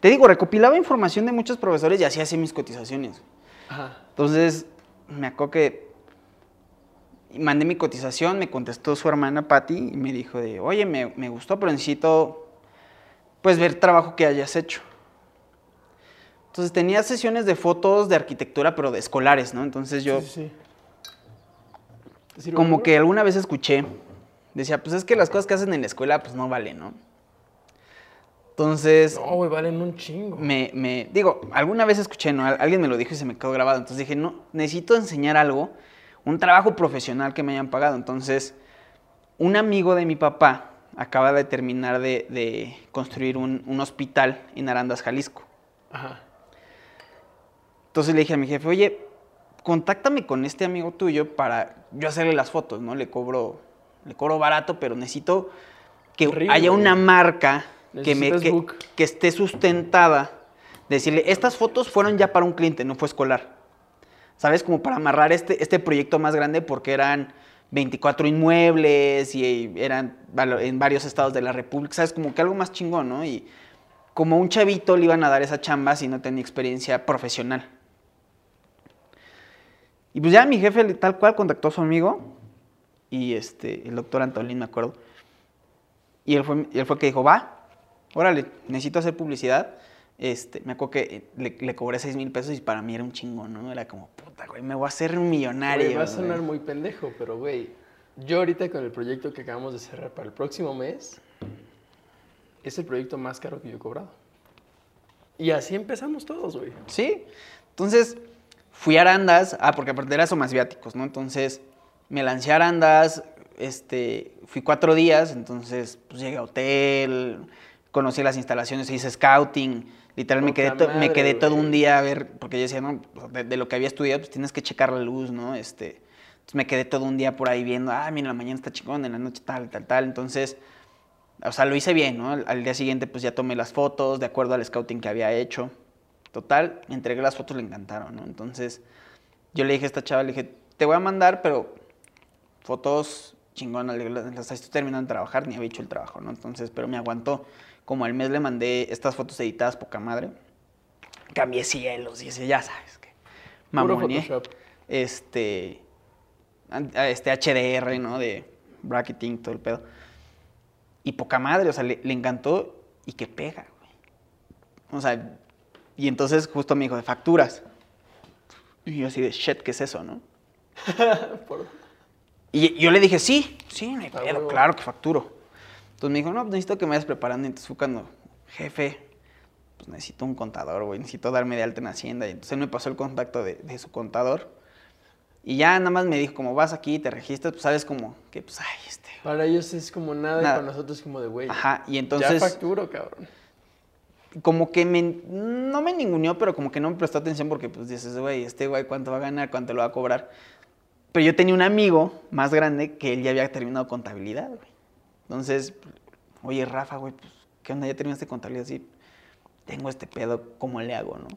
te digo, recopilaba información de muchos profesores y así hacía mis cotizaciones. Ajá. Entonces, me acuerdo que mandé mi cotización, me contestó su hermana Patty y me dijo de, oye, me, me gustó, pero necesito, pues, ver trabajo que hayas hecho. Entonces, tenía sesiones de fotos de arquitectura, pero de escolares, ¿no? Entonces, yo Sí, sí, sí. ¿Te sirve, como que alguna vez escuché, decía, pues es que las cosas que hacen en la escuela, pues no valen, ¿no? Entonces, No, güey, valen un chingo. me, me- digo, alguna vez escuché, ¿no? Al- Alguien me lo dijo y se me quedó grabado. Entonces dije, no, necesito enseñar algo, un trabajo profesional que me hayan pagado. Entonces, un amigo de mi papá acaba de terminar de, de construir un, un hospital en Arandas, Jalisco. Ajá. Entonces le dije a mi jefe, oye, contáctame con este amigo tuyo para yo hacerle las fotos, ¿no? Le cobro, le cobro barato, pero necesito que Horrible, haya una marca que, me, que, esté sustentada. Decirle, estas fotos fueron ya para un cliente, no fue escolar. ¿Sabes? Como para amarrar este, este proyecto más grande porque eran 24 inmuebles y eran en varios estados de la República. ¿Sabes? Como que algo más chingón, ¿no? Y como un chavito le iban a dar esa chamba si no tenía experiencia profesional. Y pues ya mi jefe tal cual contactó a su amigo y este, el doctor Antolín, me acuerdo. Y él fue, y él fue que dijo, va, órale, necesito hacer publicidad. Este, me acuerdo que le, le cobré 6 mil pesos y para mí era un chingo, ¿no? Era como, puta, güey, me voy a hacer un millonario. Güey, va a sonar güey". muy pendejo, pero güey, yo ahorita con el proyecto que acabamos de cerrar para el próximo mes, es el proyecto más caro que yo he cobrado. Y así empezamos todos, güey. Sí. Entonces, fui a Arandas, ah, porque aparte era más viáticos, ¿no? Entonces, me lancé a Arandas, este, fui cuatro días, entonces, pues llegué a hotel, conocí las instalaciones, hice scouting, literal me quedé, me quedé todo un día a ver, porque yo decía, no, pues, de, de lo que había estudiado, pues tienes que checar la luz, ¿no? Este, entonces me quedé todo un día por ahí viendo, ah, mira, en la mañana está chingón, en la noche tal, tal, tal, entonces, o sea, lo hice bien, ¿no? Al, al día siguiente, pues ya tomé las fotos de acuerdo al scouting que había hecho. Total, entregué las fotos, le encantaron, ¿no? Entonces, yo le dije a esta chava, le dije, te voy a mandar, pero fotos chingonas, las estoy terminando de trabajar, ni había hecho el trabajo, ¿no? Entonces, pero me aguantó. Como al mes le mandé estas fotos editadas poca madre. Cambié cielos y ese, ya sabes que. Photoshop. Este. Este HDR, ¿no? De bracketing, todo el pedo. Y poca madre, o sea, le, le encantó y que pega, güey. O sea, y entonces justo me dijo de facturas. Y yo así de shit, ¿qué es eso, no? Y yo le dije, sí, sí, no hay Ah, pedo, claro que facturo. Entonces me dijo, no, pues necesito que me vayas preparando. Y entonces fue cuando, jefe, pues necesito un contador, güey, necesito darme de alta en Hacienda. Y entonces él me pasó el contacto de, de su contador. Y ya nada más me dijo, como vas aquí, te registras, pues sabes como que, pues, ay, este. Para ellos es como nada, Nada. y para nosotros es como de, güey. Ajá, y Ya entonces, facturo, cabrón. Como que me, no me ninguneó, pero como que no me prestó atención porque, pues, dices, güey, este güey, ¿cuánto va a ganar? ¿Cuánto lo va a cobrar? Pero yo tenía un amigo más grande que él ya había terminado contabilidad, güey. Entonces, oye, Rafa, güey, pues, ¿qué onda? ¿Ya terminaste contabilidad? Sí, tengo este pedo, ¿cómo le hago, no?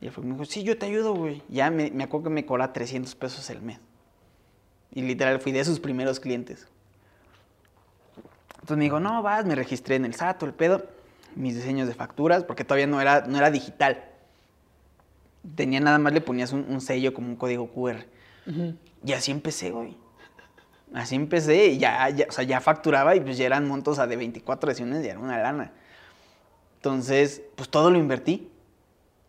Y él fue, me dijo, sí, yo te ayudo, güey. Ya me, me acuerdo que me cobraba 300 pesos el mes. Y literal fui de sus primeros clientes. Entonces me dijo, no, vas, me registré en el SAT, el pedo, mis diseños de facturas, porque todavía no era, no era digital. Tenía nada más, le ponías un, un sello como un código QR. Y así empecé, güey. Así empecé y ya, ya, o sea, ya facturaba y pues ya eran montos a de 24 sesiones, ya era una lana. Entonces, pues todo lo invertí.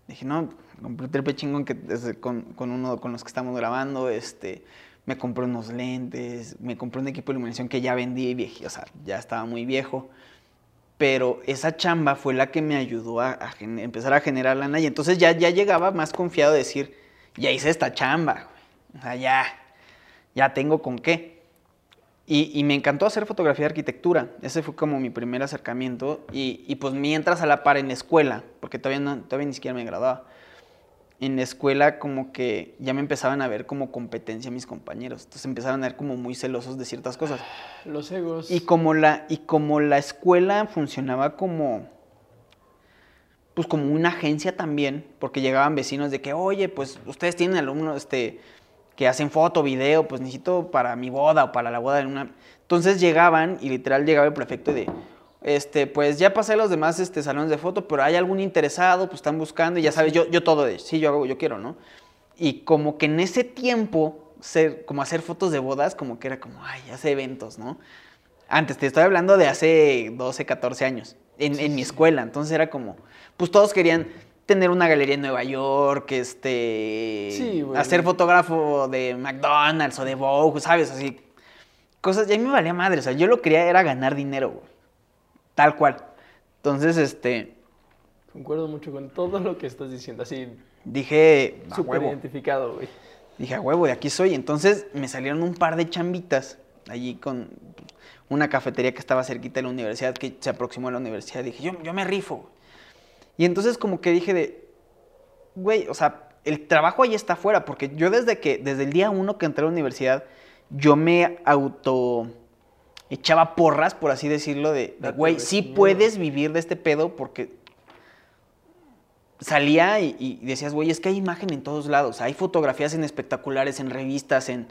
Dije, no, compré el triple chingón que, con, con uno con los que estamos grabando, este, me compré unos lentes, me compré un equipo de iluminación que ya vendí, viejo, o sea, ya estaba muy viejo. Pero esa chamba fue la que me ayudó a, empezar a generar lana y entonces ya, ya llegaba más confiado de decir, ya hice esta chamba. O sea, ya, ya tengo con qué. Y, me encantó hacer fotografía de arquitectura. Ese fue como mi primer acercamiento. Y, y pues mientras a la par en la escuela, porque todavía, no, todavía ni siquiera me graduaba. En la escuela como que ya me empezaban a ver como competencia mis compañeros. Entonces empezaron a ver como muy celosos de ciertas cosas. Los egos. Y como la, y como la escuela funcionaba como, pues como una agencia también, porque llegaban vecinos de que, oye, pues ustedes tienen alumnos este, que hacen foto, video, pues necesito para mi boda o para la boda de una... Entonces llegaban y literal llegaba el prefecto de, este, pues ya pasé los demás este, salones de foto, pero hay algún interesado, pues están buscando y ya sabes, yo, yo todo de, sí, yo hago, yo quiero, ¿no? Y como que en ese tiempo, ser, como hacer fotos de bodas, como que era como, ay, hace eventos, ¿no? Antes, te estoy hablando de hace 12, 14 años, en, en mi escuela. Entonces era como, pues todos querían tener una galería en Nueva York, este, Sí, güey. hacer fotógrafo de McDonald's o de Vogue, ¿sabes? Así, cosas, y a mí me valía madre, o sea, yo lo que quería era ganar dinero, güey. Tal cual. Entonces, este, Concuerdo mucho con todo lo que estás diciendo. Así, dije, a súper huevo. identificado, güey. Dije, a huevo, de aquí soy. Entonces me salieron un par de chambitas allí con una cafetería que estaba cerquita de la universidad, que se aproximó a la universidad. Dije, yo, yo me rifo. Y entonces como que dije de, güey, o sea, el trabajo ahí está afuera, porque yo desde que, desde el día uno que entré a la universidad, yo me auto echaba porras, por así decirlo, de, güey, sí puedes vivir de este pedo porque salía y, y decías, güey, es que hay imagen en todos lados. Hay fotografías en espectaculares, en revistas, en...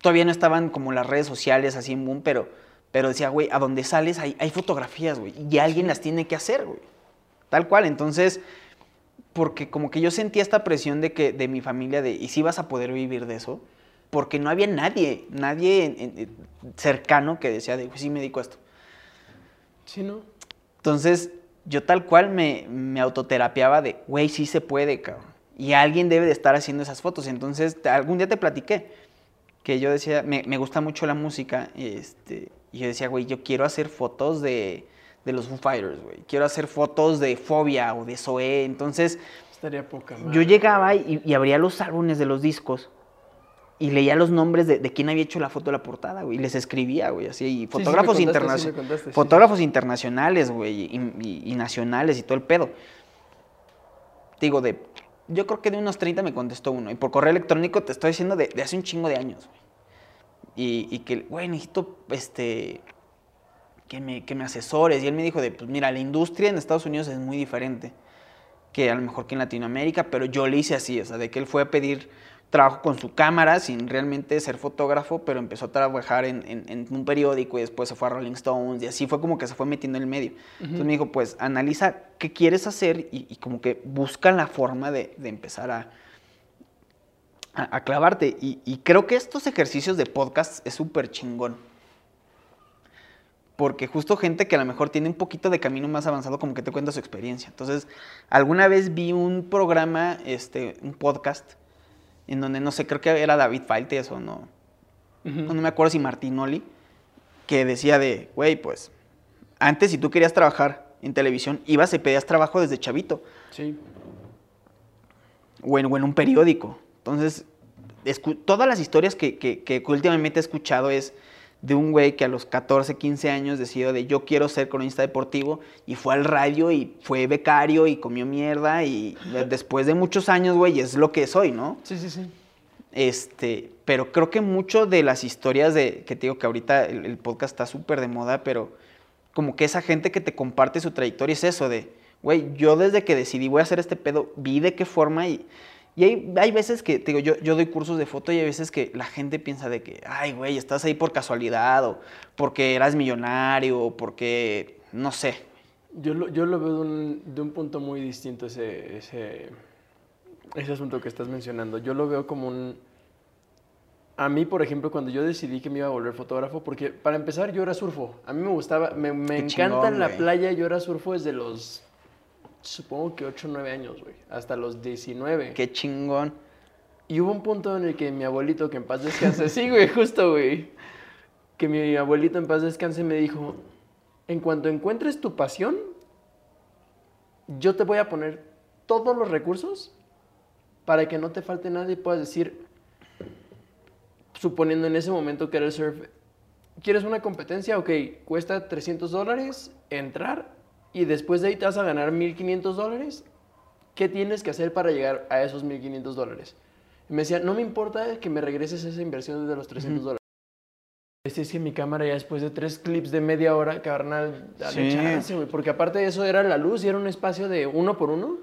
Todavía no estaban como las redes sociales así en boom, pero, pero decía, güey, a donde sales hay, hay fotografías, güey. Y alguien las tiene que hacer, güey. Tal cual. Entonces, porque como que yo sentía esta presión de que de mi familia de, ¿y si vas a poder vivir de eso? Porque no había nadie, nadie en- en- en- cercano que decía, de, "Pues sí me dedico a esto. Sí, ¿no? Entonces, yo tal cual me, me autoterapiaba de, güey, sí se puede, cabrón. Y alguien debe de estar haciendo esas fotos. Entonces, te- algún día te platiqué que yo decía, me, me gusta mucho la música, este, y yo decía, güey, yo quiero hacer fotos de, de los Foo Fighters, güey. Quiero hacer fotos de Fobia o de Zoé. Entonces, Estaría poca yo llegaba y, y abría los álbumes de los discos y leía los nombres de, de quién había hecho la foto de la portada, güey. Y les escribía, güey, así. Y sí fotógrafos, contaste, interna- sí, fotógrafos internacionales, güey, y, y- y nacionales y todo el pedo. Digo, de... Yo creo que de unos 30 me contestó uno. Y por correo electrónico te estoy diciendo de, de hace un chingo de años, güey. Y, y que, güey, necesito, este... Que me, que me asesores. Y él me dijo de, pues mira, la industria en Estados Unidos es muy diferente que a lo mejor que en Latinoamérica, pero yo le hice así, o sea, de que él fue a pedir trabajo con su cámara sin realmente ser fotógrafo, pero empezó a trabajar en, en- en un periódico y después se fue a Rolling Stones y así fue como que se fue metiendo en el medio. Entonces me dijo, pues analiza qué quieres hacer y, y como que busca la forma de, de empezar a, a, a clavarte. Y, y creo que estos ejercicios de podcast es súper chingón. Porque justo gente que a lo mejor tiene un poquito de camino más avanzado, como que te cuenta su experiencia. Entonces, alguna vez vi un programa, este, un podcast, en donde no sé, creo que era David Faltes o no, no me acuerdo si Martinoli, que decía de, güey, pues, antes si tú querías trabajar en televisión, ibas y pedías trabajo desde chavito Sí. o en, o en un periódico. Entonces, todas las historias que, que- que últimamente he escuchado es de un güey que a los 14, 15 años decidió de yo quiero ser cronista deportivo y fue al radio y fue becario y comió mierda y de- después de muchos años, güey, es lo que soy, ¿no? Sí, sí, sí. Este, pero creo que mucho de las historias de, que te digo que ahorita el, el podcast está súper de moda, pero como que esa gente que te comparte su trayectoria es eso de, güey, yo desde que decidí voy a hacer este pedo, vi de qué forma y, y hay, hay veces que, te digo, yo, yo doy cursos de foto y hay veces que la gente piensa de que, ay, güey, estás ahí por casualidad o porque eras millonario o porque, no sé. Yo lo, yo lo veo de un, de un punto muy distinto ese, ese, ese asunto que estás mencionando. Yo lo veo como un... A mí, por ejemplo, cuando yo decidí que me iba a volver fotógrafo, porque para empezar yo era surfo. A mí me gustaba, me, me encanta chingón, la playa. Yo era surfo desde los, supongo que 8 o 9 años, güey. Hasta los 19. Qué chingón. Y hubo un punto en el que mi abuelito, que en paz descanse, sí, güey, justo, güey. Que mi abuelito en paz descanse me dijo, en cuanto encuentres tu pasión, yo te voy a poner todos los recursos para que no te falte nada y puedas decir, suponiendo en ese momento que era el surf, ¿quieres una competencia? Ok, cuesta 300 dólares entrar y después de ahí te vas a ganar 1.500 dólares. ¿Qué tienes que hacer para llegar a esos 1.500 dólares? Y me decía, no me importa que me regreses esa inversión de los 300 dólares. Este es que mi cámara ya después de tres clips de media hora, carnal, dale Sí. chance, güey. Porque aparte de eso era la luz y era un espacio de uno por uno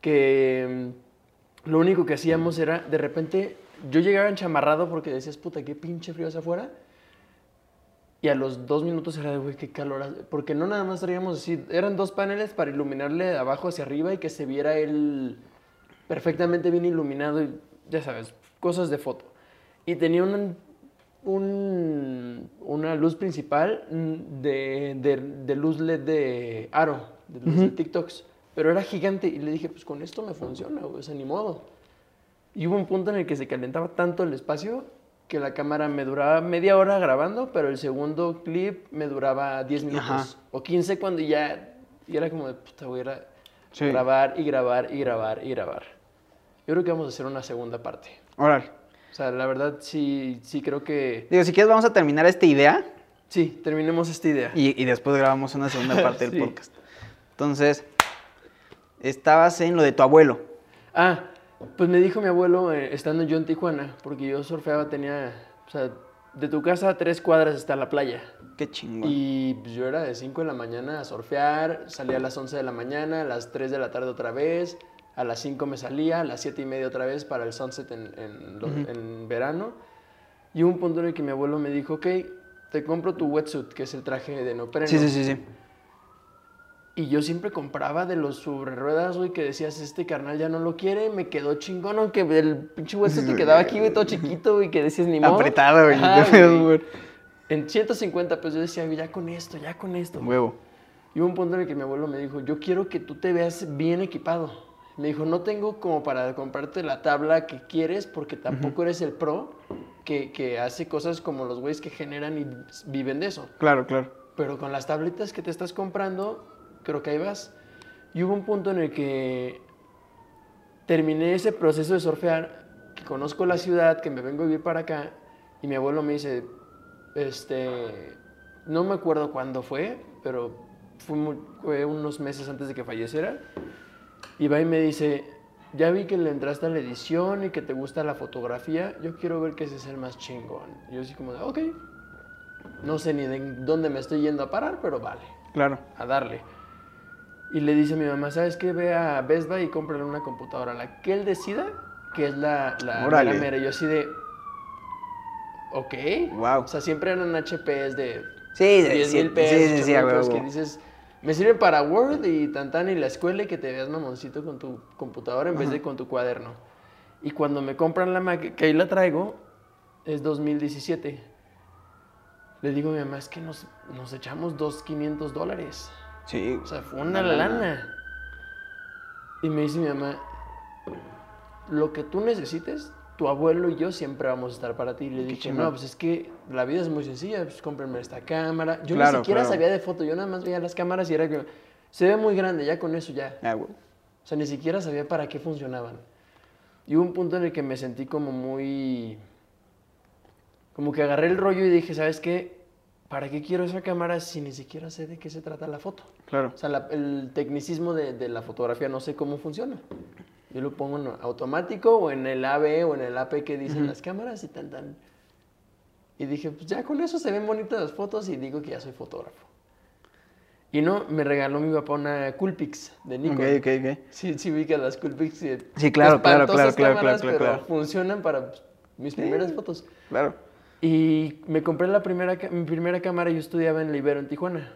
que mm, lo único que hacíamos era, de repente, yo llegaba enchamarrado porque decías, puta, qué pinche frío hace afuera. Y a los dos minutos era de, güey, qué calor. hace". Porque no nada más traíamos así, eran dos paneles para iluminarle de abajo hacia arriba y que se viera él perfectamente bien iluminado y, ya sabes, cosas de foto. Y tenía un, un- una luz principal de, de- de luz LED de aro, de luz de TikToks. Pero era gigante y le dije, pues con esto me funciona, güey, o sea, ni modo. Y hubo un punto en el que se calentaba tanto el espacio que la cámara me duraba media hora grabando, pero el segundo clip me duraba 10 minutos Ajá. o 15 cuando ya y era como de puta, voy a ir a Sí. grabar y grabar y grabar y grabar. Yo creo que vamos a hacer una segunda parte. Órale. O sea, la verdad sí, sí creo que... Digo, si quieres vamos a terminar esta idea Sí, terminemos esta idea. y, y después grabamos una segunda parte del Sí. podcast. Entonces, estabas en lo de tu abuelo. Ah, pues me dijo mi abuelo, eh, estando yo en Tijuana, porque yo surfeaba, tenía, o sea, de tu casa a tres cuadras está la playa. Qué chingón. Y pues, yo era de 5 de la mañana a surfear, salía a las 11 de la mañana, a las 3 de la tarde otra vez, a las 5 me salía, a las 7 y media otra vez para el sunset en, en lo- en verano. Y hubo un punto en el que mi abuelo me dijo, ok, te compro tu wetsuit, que es el traje de neopreno. Sí, sí, sí, sí. Y yo siempre compraba de los sobre ruedas, güey, que decías, este carnal ya no lo quiere, me quedó chingón, aunque el pinche hueso te quedaba aquí, güey, todo chiquito, güey, que decías, ni modo. Apretado, güey. Ajá, güey. En 150, pues yo decía, "Güey, ya con esto, ya con esto. Huevo. Y hubo un punto en el que mi abuelo me dijo, yo quiero que tú te veas bien equipado. Me dijo, no tengo como para comprarte la tabla que quieres porque tampoco eres el pro que, que hace cosas como los güeyes que generan y viven de eso. Claro, claro. pero con las tabletas que te estás comprando, creo que ahí vas. Y hubo un punto en el que terminé ese proceso de surfear, que conozco la ciudad, que me vengo a vivir para acá, y mi abuelo me dice, este, no me acuerdo cuándo fue, pero fue, muy- fue unos meses antes de que falleciera, y va y me dice, ya vi que le entraste a la edición y que te gusta la fotografía, yo quiero ver ese es el más chingón. Y yo así como de, ok, no sé ni de dónde me estoy yendo a parar, pero vale Claro. a darle. Y le dice a mi mamá, ¿sabes qué? Ve a Best Buy y cómprale una computadora. La que él decida, que es la, la Órale. mera mera. Y yo así de, ok. Wow. O sea, siempre eran HPs de Sí, 10 sí, mil pesos. sí, sí, sí, huevo. que dices, me sirve para Word y tantan y la escuela y que te veas mamoncito con tu computadora en vez de con tu cuaderno. Y cuando me compran la Mac, que ahí la traigo, es 2017. Le digo a mi mamá, es que nos, nos echamos dos 500 dólares. Sí. O sea, fue una lana. Y me dice mi mamá, lo que tú necesites, tu abuelo y yo siempre vamos a estar para ti. Y le dije, no, pues es que la vida es muy sencilla, pues cómprenme esta cámara. Yo Claro, ni siquiera claro. sabía de foto, yo nada más veía las cámaras y era que se ve muy grande, ya con eso ya. Ah. O sea, ni siquiera sabía para qué funcionaban. Y hubo un punto en el que me sentí como muy... Como que agarré el rollo y dije, ¿sabes qué? ¿Para qué quiero esa cámara si ni siquiera sé de qué se trata la foto? Claro. O sea, la- el tecnicismo de, de la fotografía no sé cómo funciona. Yo lo pongo en automático o en el AB o en el AP que dicen las cámaras y tan tan. Y dije, pues ya con eso se ven bonitas las fotos y digo que ya soy fotógrafo. Y no, me regaló mi papá una Coolpix de Nikon. Ok, ok, ok. Sí, sí vi que las Coolpix sí, Sí, claro, claro, claro, claro, cámaras, claro, pero claro. funcionan para pues, mis primeras fotos. Claro. Y me compré la primera, mi primera cámara, yo estudiaba en la Ibero, en Tijuana.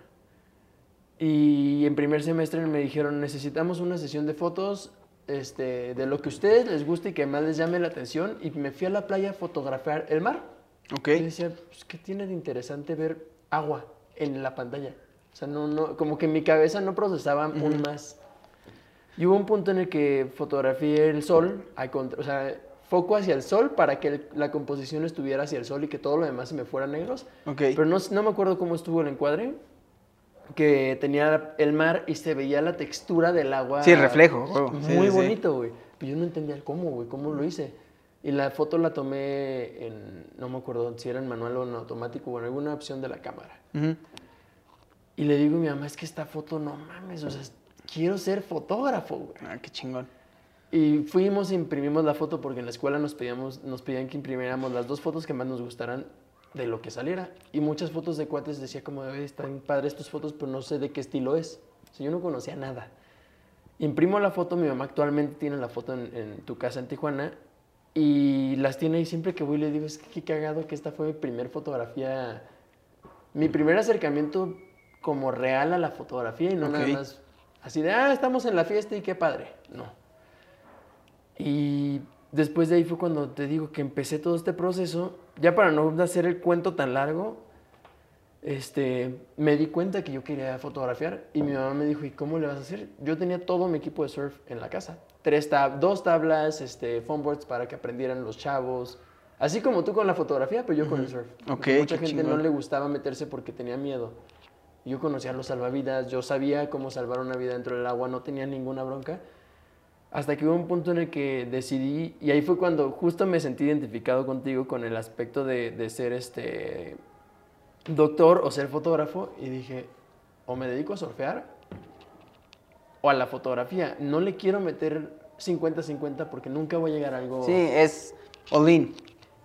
Y en primer semestre me dijeron, necesitamos una sesión de fotos este, de lo que a ustedes les guste y que más les llame la atención. Y me fui a la playa a fotografiar el mar. Ok. Y decía, pues, ¿qué tiene de interesante ver agua en la pantalla? O sea, no, no, como que mi cabeza no procesaba un más. Y hubo un punto en el que fotografié el sol, a contra- o sea, foco hacia el sol para que el- la composición estuviera hacia el sol y que todo lo demás se me fuera negros. Ok. Pero no, no me acuerdo cómo estuvo el encuadre, que tenía el mar y se veía la textura del agua. Sí, el reflejo. Sí, Muy sí, sí. bonito, güey. Pero yo no entendía el cómo, güey, cómo lo hice. Y la foto la tomé en, no me acuerdo si era en manual o en automático o en alguna opción de la cámara. Ujú. Y le digo a mi mamá, es que esta foto no mames, o sea, quiero ser fotógrafo, güey. Ah, qué chingón. Y fuimos e imprimimos la foto porque en la escuela nos, pedíamos, nos pedían que imprimiéramos las dos fotos que más nos gustaran de lo que saliera. Y muchas fotos de cuates decía como, "Oye, están padres tus fotos, pero no sé de qué estilo es. O sea, yo no conocía nada. Imprimo la foto, mi mamá actualmente tiene la foto en, en tu casa en Tijuana y las tiene y siempre que voy le digo, es que qué cagado que esta fue mi primer fotografía, mi primer acercamiento como real a la fotografía y no nada más así de, ah, estamos en la fiesta y qué padre. No. Y después de ahí fue cuando te digo que empecé todo este proceso, ya para no hacer el cuento tan largo, este, me di cuenta que yo quería fotografiar y mi mamá me dijo, ¿y cómo le vas a hacer? Yo tenía todo mi equipo de surf en la casa. Tres tab dos tablas, este, foamboards para que aprendieran los chavos. Así como tú con la fotografía, pero yo con el surf. Ok, Porque mucha gente no le gustaba meterse porque tenía miedo. Yo conocía los salvavidas, yo sabía cómo salvar una vida dentro del agua, no tenía ninguna bronca. Hasta que hubo un punto en el que decidí, y ahí fue cuando justo me sentí identificado contigo con el aspecto de, de ser este doctor o ser fotógrafo, y dije, o me dedico a surfear o a la fotografía. No le quiero meter 50-50 porque nunca voy a llegar a algo... Sí, es all in.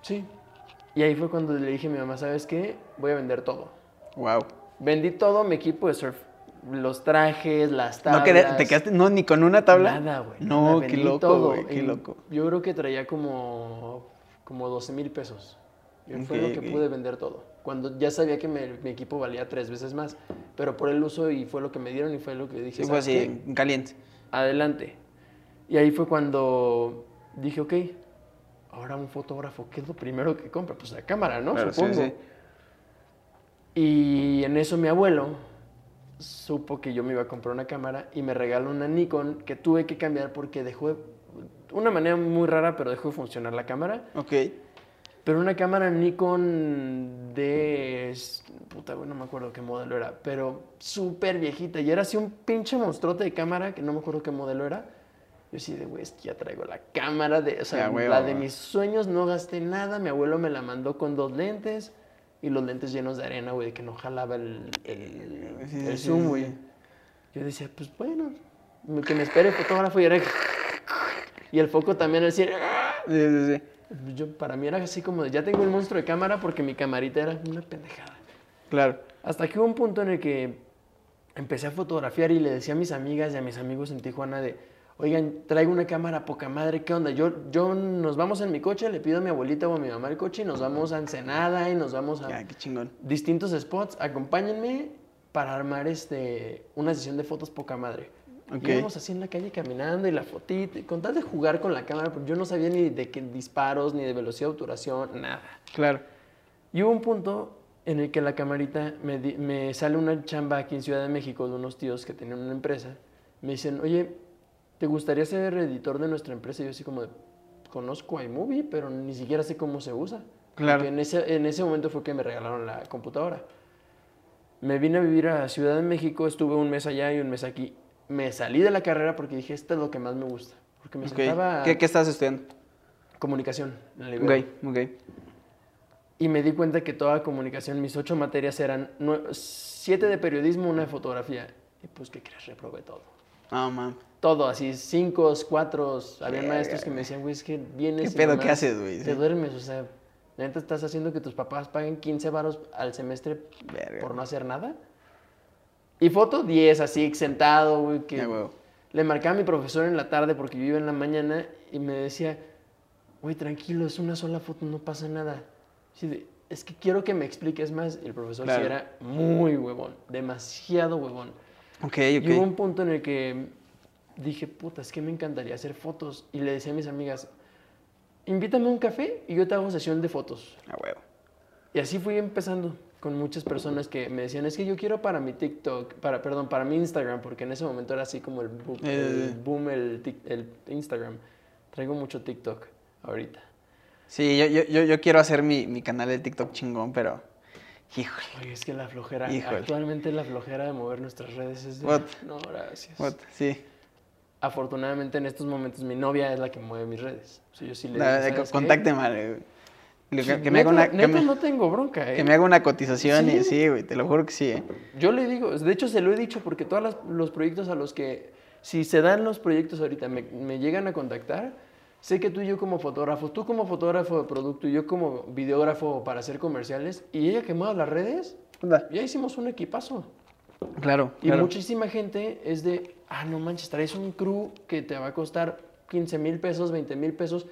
Sí. Y ahí fue cuando le dije a mi mamá, ¿sabes qué? Voy a vender todo. Wow. Vendí todo mi equipo de surf. Los trajes, las tablas. No queda- te quedaste no ni con una tabla. Nada, güey. No, nada, qué loco, güey, qué loco. Yo creo que traía como, como 12 mil pesos. Y fue lo que ok. pude vender todo. Cuando ya sabía que me- mi equipo valía tres veces más. Pero por el uso y fue lo que me dieron y fue lo que dije. Sí, fue "¿Sabes así, qué? caliente. Adelante. Y ahí fue cuando dije, ok, ahora un fotógrafo, ¿qué es lo primero que compra? Pues la cámara, ¿no? Claro, sí, Supongo. sí. Y en eso mi abuelo supo que yo me iba a comprar una cámara y me regaló una Nikon que tuve que cambiar porque dejó, de- una manera muy rara, pero dejó de funcionar la cámara. Ok. Pero una cámara Nikon de... Puta, güey, no me acuerdo qué modelo era, pero súper viejita. Y era así un pinche monstruote de cámara, que no me acuerdo qué modelo era. Yo sí de, güey, es que ya traigo la cámara de... O sea, Ya, güey, la güey. de mis sueños, no gasté nada. Mi abuelo me la mandó con dos lentes. Y los lentes llenos de arena, güey, que no jalaba el, el, Sí, el sí, zoom, sí, güey. sí. Yo decía, pues bueno, que me espere el fotógrafo y era... Y el foco también así... Sí, sí, sí. Yo, para mí era así como de, ya tengo el monstruo de cámara porque mi camarita era una pendejada. Claro. Hasta que hubo un punto en el que empecé a fotografiar y le decía a mis amigas y a mis amigos en Tijuana de, oigan, traigo una cámara poca madre, ¿qué onda? Yo, yo nos vamos en mi coche, le pido a mi abuelita o a mi mamá el coche y nos vamos a Ensenada y nos vamos a Ya, qué chingón. distintos spots, acompáñenme para armar este, una sesión de fotos poca madre. Ok. Y íbamos así en la calle caminando y la fotita, con tal de jugar con la cámara, porque yo no sabía ni de qué disparos, ni de velocidad de obturación, nada. Claro. Y hubo un punto en el que la camarita me, di- me sale una chamba aquí en Ciudad de México de unos tíos que tenían una empresa. Me dicen, oye, ¿te gustaría ser editor de nuestra empresa? Y yo así como, de, conozco iMovie, pero ni siquiera sé cómo se usa. Claro. En ese, en ese momento fue que me regalaron la computadora. Me vine a vivir a Ciudad de México, estuve un mes allá y un mes aquí. Me salí de la carrera porque dije, esto es lo que más me gusta. Porque me Ok. sentaba ¿Qué, ¿Qué estás estudiando? comunicación en la. Ok, ok. Y me di cuenta que toda comunicación, mis ocho materias eran siete de periodismo, una de fotografía. Y pues, ¿qué crees? Reprobé todo. Ah, man. Todo, así, cinco, cuatro. Había maestros que me decían, güey, es que vienes ¿Qué pedo? nomás ¿Qué haces, güey? Te Sí. duermes, o sea, neta estás haciendo que tus papás paguen 15 varos al semestre Verga. por no hacer nada. Y foto, 10, así, sentado, güey, que... Huevo. Le marcaba a mi profesor en la tarde porque yo iba en la mañana y me decía, güey, tranquilo, es una sola foto, no pasa nada. Así de, es que quiero que me expliques más. Y el profesor sí Claro. era muy huevón, demasiado huevón. Ok, Y hubo un punto en el que dije, puta, es que me encantaría hacer fotos. Y le decía a mis amigas, invítame a un café y yo te hago sesión de fotos. A huevo. Y así fui empezando con muchas personas que me decían, es que yo quiero para mi TikTok, para, perdón, para mi Instagram, porque en ese momento era así como el boom, el, Eh. boom, el, tic- el Instagram. Traigo mucho TikTok ahorita. Sí, yo, yo, yo, yo quiero hacer mi, mi canal de TikTok chingón, pero. Híjole. Oye, es que la flojera, Híjole. actualmente la flojera de mover nuestras redes es de... What? No, gracias. What? Sí. Afortunadamente en estos momentos mi novia es la que mueve mis redes. O sea, yo sí le digo, La- "¿Sabes co- qué? Contácteme, güey. Que, Sí, que me haga una, que me, no tengo bronca, ¿eh? que me haga una cotización y Sí. sí, güey, te lo juro que sí, ¿eh? Yo le digo, de hecho se lo he dicho porque todos los proyectos a los que, si se dan los proyectos ahorita, me, me llegan a contactar, sé que tú y yo como fotógrafo, tú como fotógrafo de producto y yo como videógrafo para hacer comerciales, y ella que mueva las redes, ya hicimos un equipazo. Claro, Y claro. muchísima gente es de, ah, no manches, traes un crew que te va a costar 15 mil pesos, 20 mil pesos,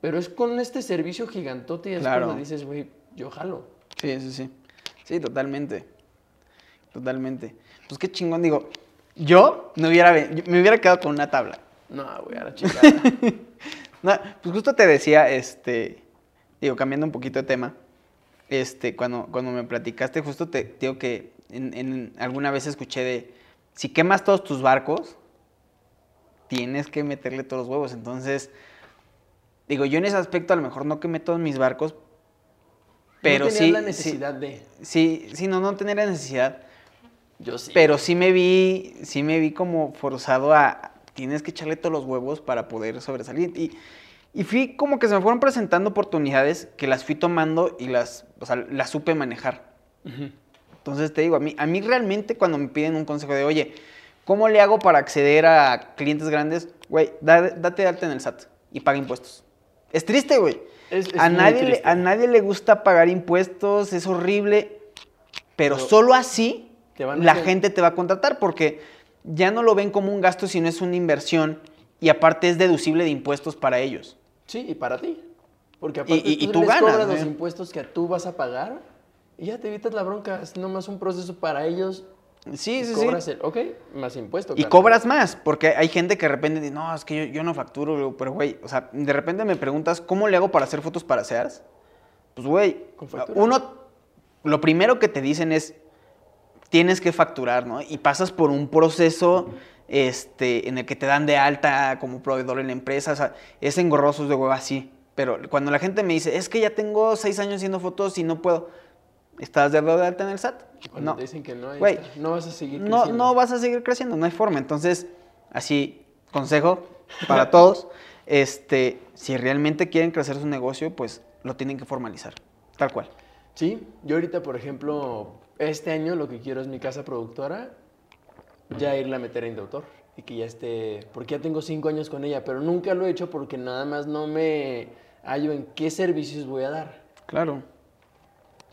pero es con este servicio gigantote y es Claro. cuando dices, güey, yo jalo. Sí, sí, sí. Sí, totalmente. Totalmente. Pues qué chingón, digo. Yo me hubiera, me hubiera quedado con una tabla. No, güey, a la chingada. No, pues justo te decía, este, digo, cambiando un poquito de tema, este, cuando, cuando me platicaste, justo te digo que en, en- alguna vez escuché de, si quemas todos tus barcos, tienes que meterle todos los huevos. Entonces, digo, yo en ese aspecto a lo mejor no quemé todos mis barcos, pero no sí, la sí- necesidad de... sí, sí, no, no tener la necesidad. Yo sí. Pero sí me vi, sí me vi como forzado a, tienes que echarle todos los huevos para poder sobresalir. Y, y fui como que se me fueron presentando oportunidades que las fui tomando y las, o sea, las supe manejar. Ujú. Entonces te digo, a mí, a mí realmente cuando me piden un consejo de, oye, ¿cómo le hago para acceder a clientes grandes? Güey, da- date de alta en el SAT y paga impuestos. Es triste, güey. Es- es a, nadie le, a nadie le gusta pagar impuestos, es horrible, pero, Pero solo así la hacer- gente te va a contratar porque ya no lo ven como un gasto, sino es una inversión y aparte es deducible de impuestos para ellos. Sí, y para ti. Porque aparte y- y tú les ganas, cobras los ¿eh? impuestos que tú vas a pagar y ya te evitas la bronca. Es nomás un proceso para ellos. Sí, sí, cobras sí. el, ok, más impuesto. Y carnal. cobras más, porque hay gente que de repente dice, no, es que yo, yo no facturo, pero güey, o sea, de repente me preguntas, ¿cómo le hago para hacer fotos para Sears? Pues güey, uno, lo primero que te dicen es, tienes que facturar, ¿no? Y pasas por un proceso este, en el que te dan de alta como proveedor en la empresa, o sea, es engorroso de huevo así. Pero cuando la gente me dice, es que ya tengo seis años haciendo fotos y no puedo, ¿estás de alta en el SAT? Cuando no. te dicen que no, Güey, está. no vas a seguir No, creciendo. no vas a seguir creciendo, no hay forma. Entonces, así, consejo para todos, este, si realmente quieren crecer su negocio, pues lo tienen que formalizar, tal cual. Sí, yo ahorita, por ejemplo, este año lo que quiero es mi casa productora, ya irla a meter en de autor y que ya esté, porque ya tengo cinco años con ella, pero nunca lo he hecho porque nada más no me hallo en qué servicios voy a dar. Claro.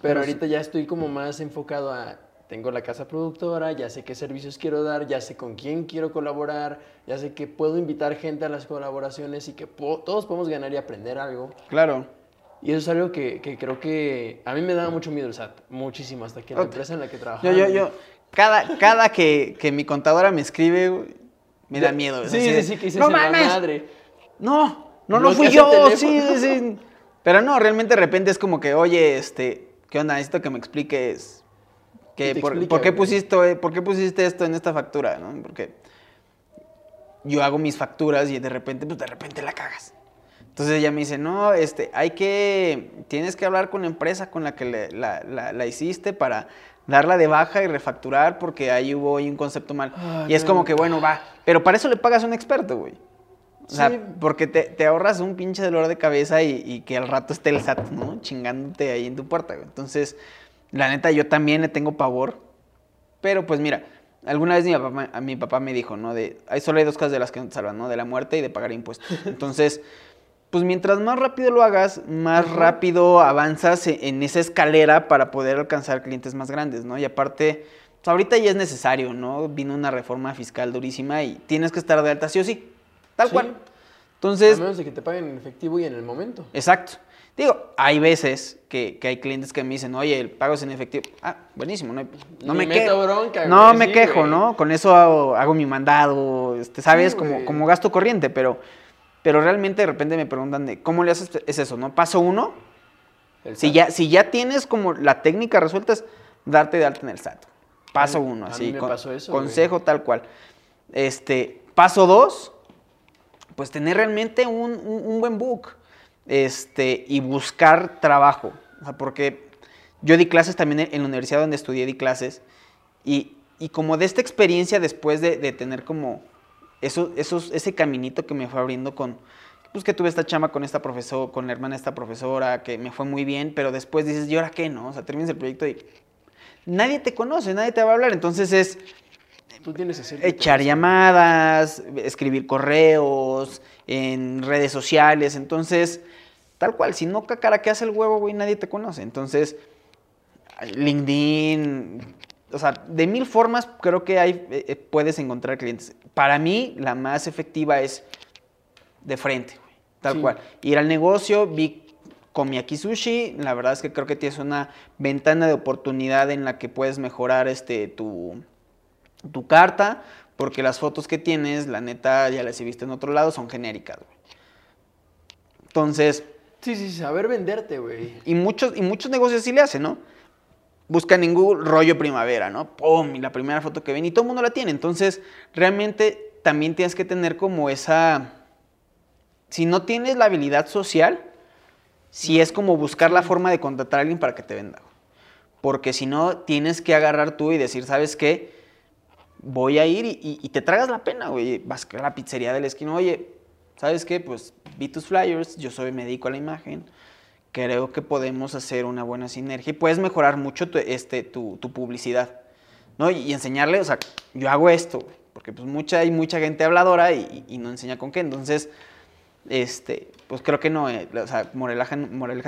Pero ahorita ya estoy como más enfocado a, tengo la casa productora, ya sé qué servicios quiero dar, ya sé con quién quiero colaborar, ya sé que puedo invitar gente a las colaboraciones y que po- todos podemos ganar y aprender algo. Claro. Y eso es algo que, que creo que a mí me daba mucho miedo el SAT, muchísimo, hasta que la empresa en la que trabajaba. Yo, yo, yo, cada, cada que, que mi contadora me escribe, me da miedo. Sí, sí, sí, que dices, ¡No "En la mames! madre. No, no, no fui Bloqueas yo, sí, sí. Pero no, realmente de repente es como que, oye, este, ¿qué onda? Necesito que me expliques Que por, explique, por qué pusiste, por qué pusiste esto en esta factura, ¿no? Porque yo hago mis facturas y de repente, pues de repente la cagas. Entonces ella me dice, no, este, hay que, tienes que hablar con la empresa con la que le- la, la- la hiciste para darla de baja y refacturar porque ahí hubo ahí un concepto mal. Y es como que, bueno, va, pero para eso le pagas a un experto, güey. O sea, Sí. porque te, te ahorras un pinche dolor de cabeza y, y que al rato esté el SAT, ¿no? Chingándote ahí en tu puerta, güey. Entonces, la neta, yo también le tengo pavor. Pero pues mira, alguna vez mi papá, a mi papá me dijo, ¿no? De, hay solo hay dos cosas de las que no te salvan, ¿no? De la muerte y de pagar impuestos. Entonces, pues mientras más rápido lo hagas, más rápido avanzas e- en esa escalera para poder alcanzar clientes más grandes, ¿no? Y aparte, pues ahorita ya es necesario, ¿no? Vino una reforma fiscal durísima y tienes que estar de alta sí o sí. Tal Sí. cual. a Entonces, menos de que te paguen en efectivo y en el momento. exacto. Digo, hay veces que, que hay clientes que me dicen, oye, el pago es en efectivo. Ah, buenísimo, no, me quejo. bronca, no güey, me sí, quejo, güey. ¿no? Con eso hago, hago mi mandado, este, ¿sabes? Sí, como, como gasto corriente, pero, pero realmente de repente me preguntan de, ¿cómo le haces? Es eso, ¿no? Paso uno, si ya, si ya tienes como la técnica resuelta es darte de alta en el SAT. Paso A uno, a así. mí me con- pasó eso, consejo tal cual. Este, paso dos, pues tener realmente un, un- buen book. Este, y buscar trabajo. Porque yo di clases también en la universidad donde estudié, di clases. Y, y como de esta experiencia después de, de tener como eso, esos, ese caminito que me fue abriendo con, pues que tuve esta chama con esta profesora, con la hermana de esta profesora, que me fue muy bien, pero después dices, ¿y ahora qué? No, o sea, terminas el proyecto y nadie te conoce, nadie te va a hablar, entonces es Tú tienes que echar llamadas, escribir correos, en redes sociales, entonces, tal cual, si no hace el huevo, güey, nadie te conoce, entonces, LinkedIn, o sea, de mil formas creo que hay, eh, eh, puedes encontrar clientes. Para mí, la más efectiva es de frente, güey, tal Sí. cual. Ir al negocio, vi Komiaki Sushi, la verdad es que creo que tienes una ventana de oportunidad en la que puedes mejorar este, tu, tu carta, porque las fotos que tienes, la neta, ya las he visto en otro lado, son genéricas, güey. Entonces, Sí, sí, saber venderte, güey. y muchos, y muchos negocios sí le hacen, ¿no? Buscan en Google rollo primavera, ¿no? ¡Pum! Y la primera foto que ven y todo el mundo la tiene. Entonces, realmente también tienes que tener como esa... Si no tienes la habilidad social, sí es como buscar la forma de contratar a alguien para que te venda. Porque si no, tienes que agarrar tú y decir, ¿sabes qué? Voy a ir y, te tragas la pena, güey. Vas a la pizzería de la esquina, oye, ¿sabes qué? Pues vi tus flyers, yo soy médico a la imagen, creo que podemos hacer una buena sinergia y puedes mejorar mucho tu, este, tu, publicidad, ¿no? Y, y enseñarle, o sea, yo hago esto, porque pues mucha, hay mucha gente habladora y, no enseña con qué, entonces, este, pues creo que no, eh, o sea, moraleja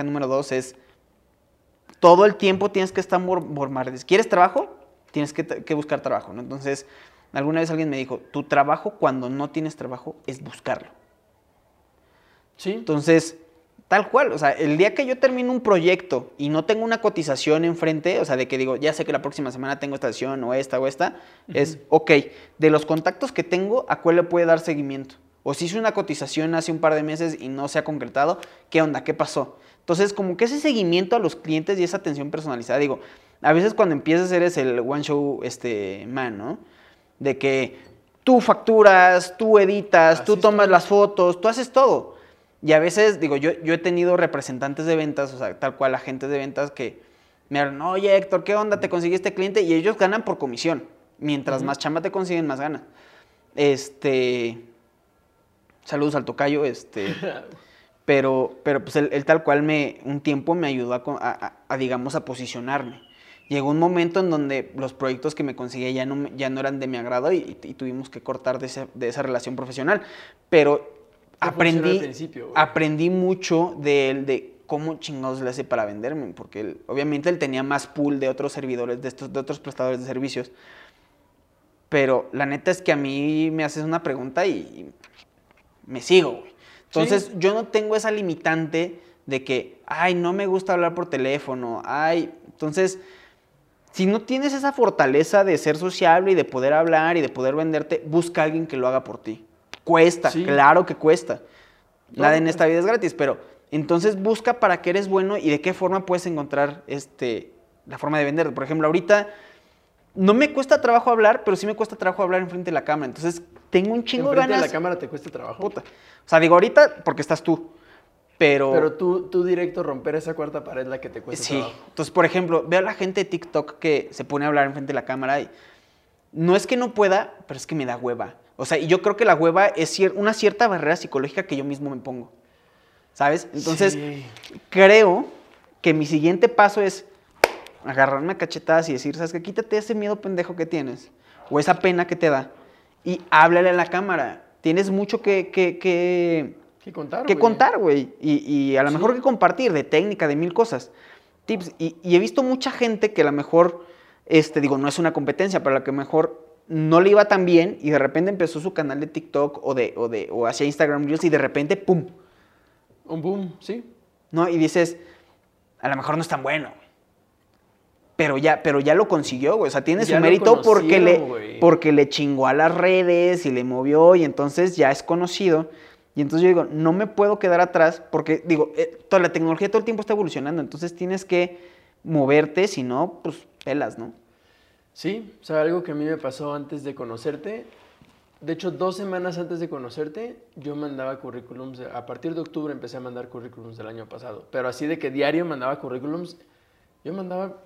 número dos es, todo el tiempo tienes que estar mor- bombardeando. ¿Quieres trabajo? Tienes que, que buscar trabajo, ¿no? Entonces, alguna vez alguien me dijo, tu trabajo cuando no tienes trabajo es buscarlo. Sí. Entonces, tal cual, o sea, el día que yo termino un proyecto y no tengo una cotización enfrente, o sea, de que digo, ya sé que la próxima semana tengo esta sesión o esta o esta, es, ok, de los contactos que tengo, ¿a cuál le puede dar seguimiento? O si hice una cotización hace un par de meses y no se ha concretado, ¿qué onda? ¿Qué pasó? Entonces, como que ese seguimiento a los clientes y esa atención personalizada, digo, a veces cuando empiezas eres el one show este, man, ¿no? De que tú facturas, tú editas, Así tú tomas las fotos, tú haces todo. Y a veces, digo, yo, yo he tenido representantes de ventas, o sea, tal cual agentes de ventas que me hablan, oye Héctor, ¿qué onda? ¿Te conseguiste cliente? Y ellos ganan por comisión. Mientras más chamba te consiguen, más ganas. Este. Saludos al tocayo, este. pero, pero pues él, tal cual me, un tiempo me ayudó a, a, digamos, a posicionarme. Llegó un momento en donde los proyectos que me conseguía ya no, ya no eran de mi agrado y, tuvimos que cortar de, de, esa relación profesional. Pero aprendí, aprendí mucho de él, de cómo chingados le hace para venderme, porque él, obviamente él tenía más pool de otros servidores, de, estos, de otros prestadores de servicios. Pero la neta es que a mí me haces una pregunta y, me sigo, güey. Entonces yo no tengo esa limitante de que, ay, no me gusta hablar por teléfono, ay, entonces... Si no tienes esa fortaleza de ser sociable y de poder hablar y de poder venderte, busca a alguien que lo haga por ti. Cuesta, claro que cuesta. Nada en esta vida es gratis, pero entonces busca para qué eres bueno y de qué forma puedes encontrar este, la forma de vender. Por ejemplo, ahorita no me cuesta trabajo hablar, pero sí me cuesta trabajo hablar enfrente de la cámara. Entonces tengo un chingo de ganas. ¿Enfrente de la cámara te cuesta trabajo? Puta. O sea, digo ahorita porque estás tú. Pero, pero tú, tú directo romper esa cuarta pared la que te cuesta sí. Entonces, por ejemplo, veo a la gente de TikTok que se pone a hablar enfrente de la cámara y no es que no pueda, pero es que me da hueva. O sea, y yo creo que la hueva es una cierta barrera psicológica que yo mismo me pongo. ¿sabes? Entonces, creo que mi siguiente paso es agarrarme a cachetadas y decir, ¿sabes qué? Quítate ese miedo pendejo que tienes o esa pena que te da y háblale a la cámara. Tienes mucho que, que, que, contar, que contar, güey. Y, a lo mejor que compartir de técnica, de mil cosas. Tips. Y, he visto mucha gente que a lo mejor, este, digo, no es una competencia, pero a lo que mejor no le iba tan bien y de repente empezó su canal de TikTok o, de, o, de, o hacia Instagram Reels y de repente, ¡pum! Un boom, sí. ¿No? Y dices, a lo mejor no es tan bueno, Pero ya, pero ya lo consiguió, güey. O sea, tiene su mérito porque le, porque le chingó a las redes y le movió y entonces ya es conocido. Y entonces yo digo, no me puedo quedar atrás porque, digo, eh, toda la tecnología todo el tiempo está evolucionando. Entonces tienes que moverte, si no, pues pelas, ¿no? Sí, o sea, algo que a mí me pasó antes de conocerte de hecho, dos semanas antes de conocerte, yo mandaba currículums. A partir de octubre empecé a mandar currículums del año pasado. Pero así de que diario mandaba currículums, yo mandaba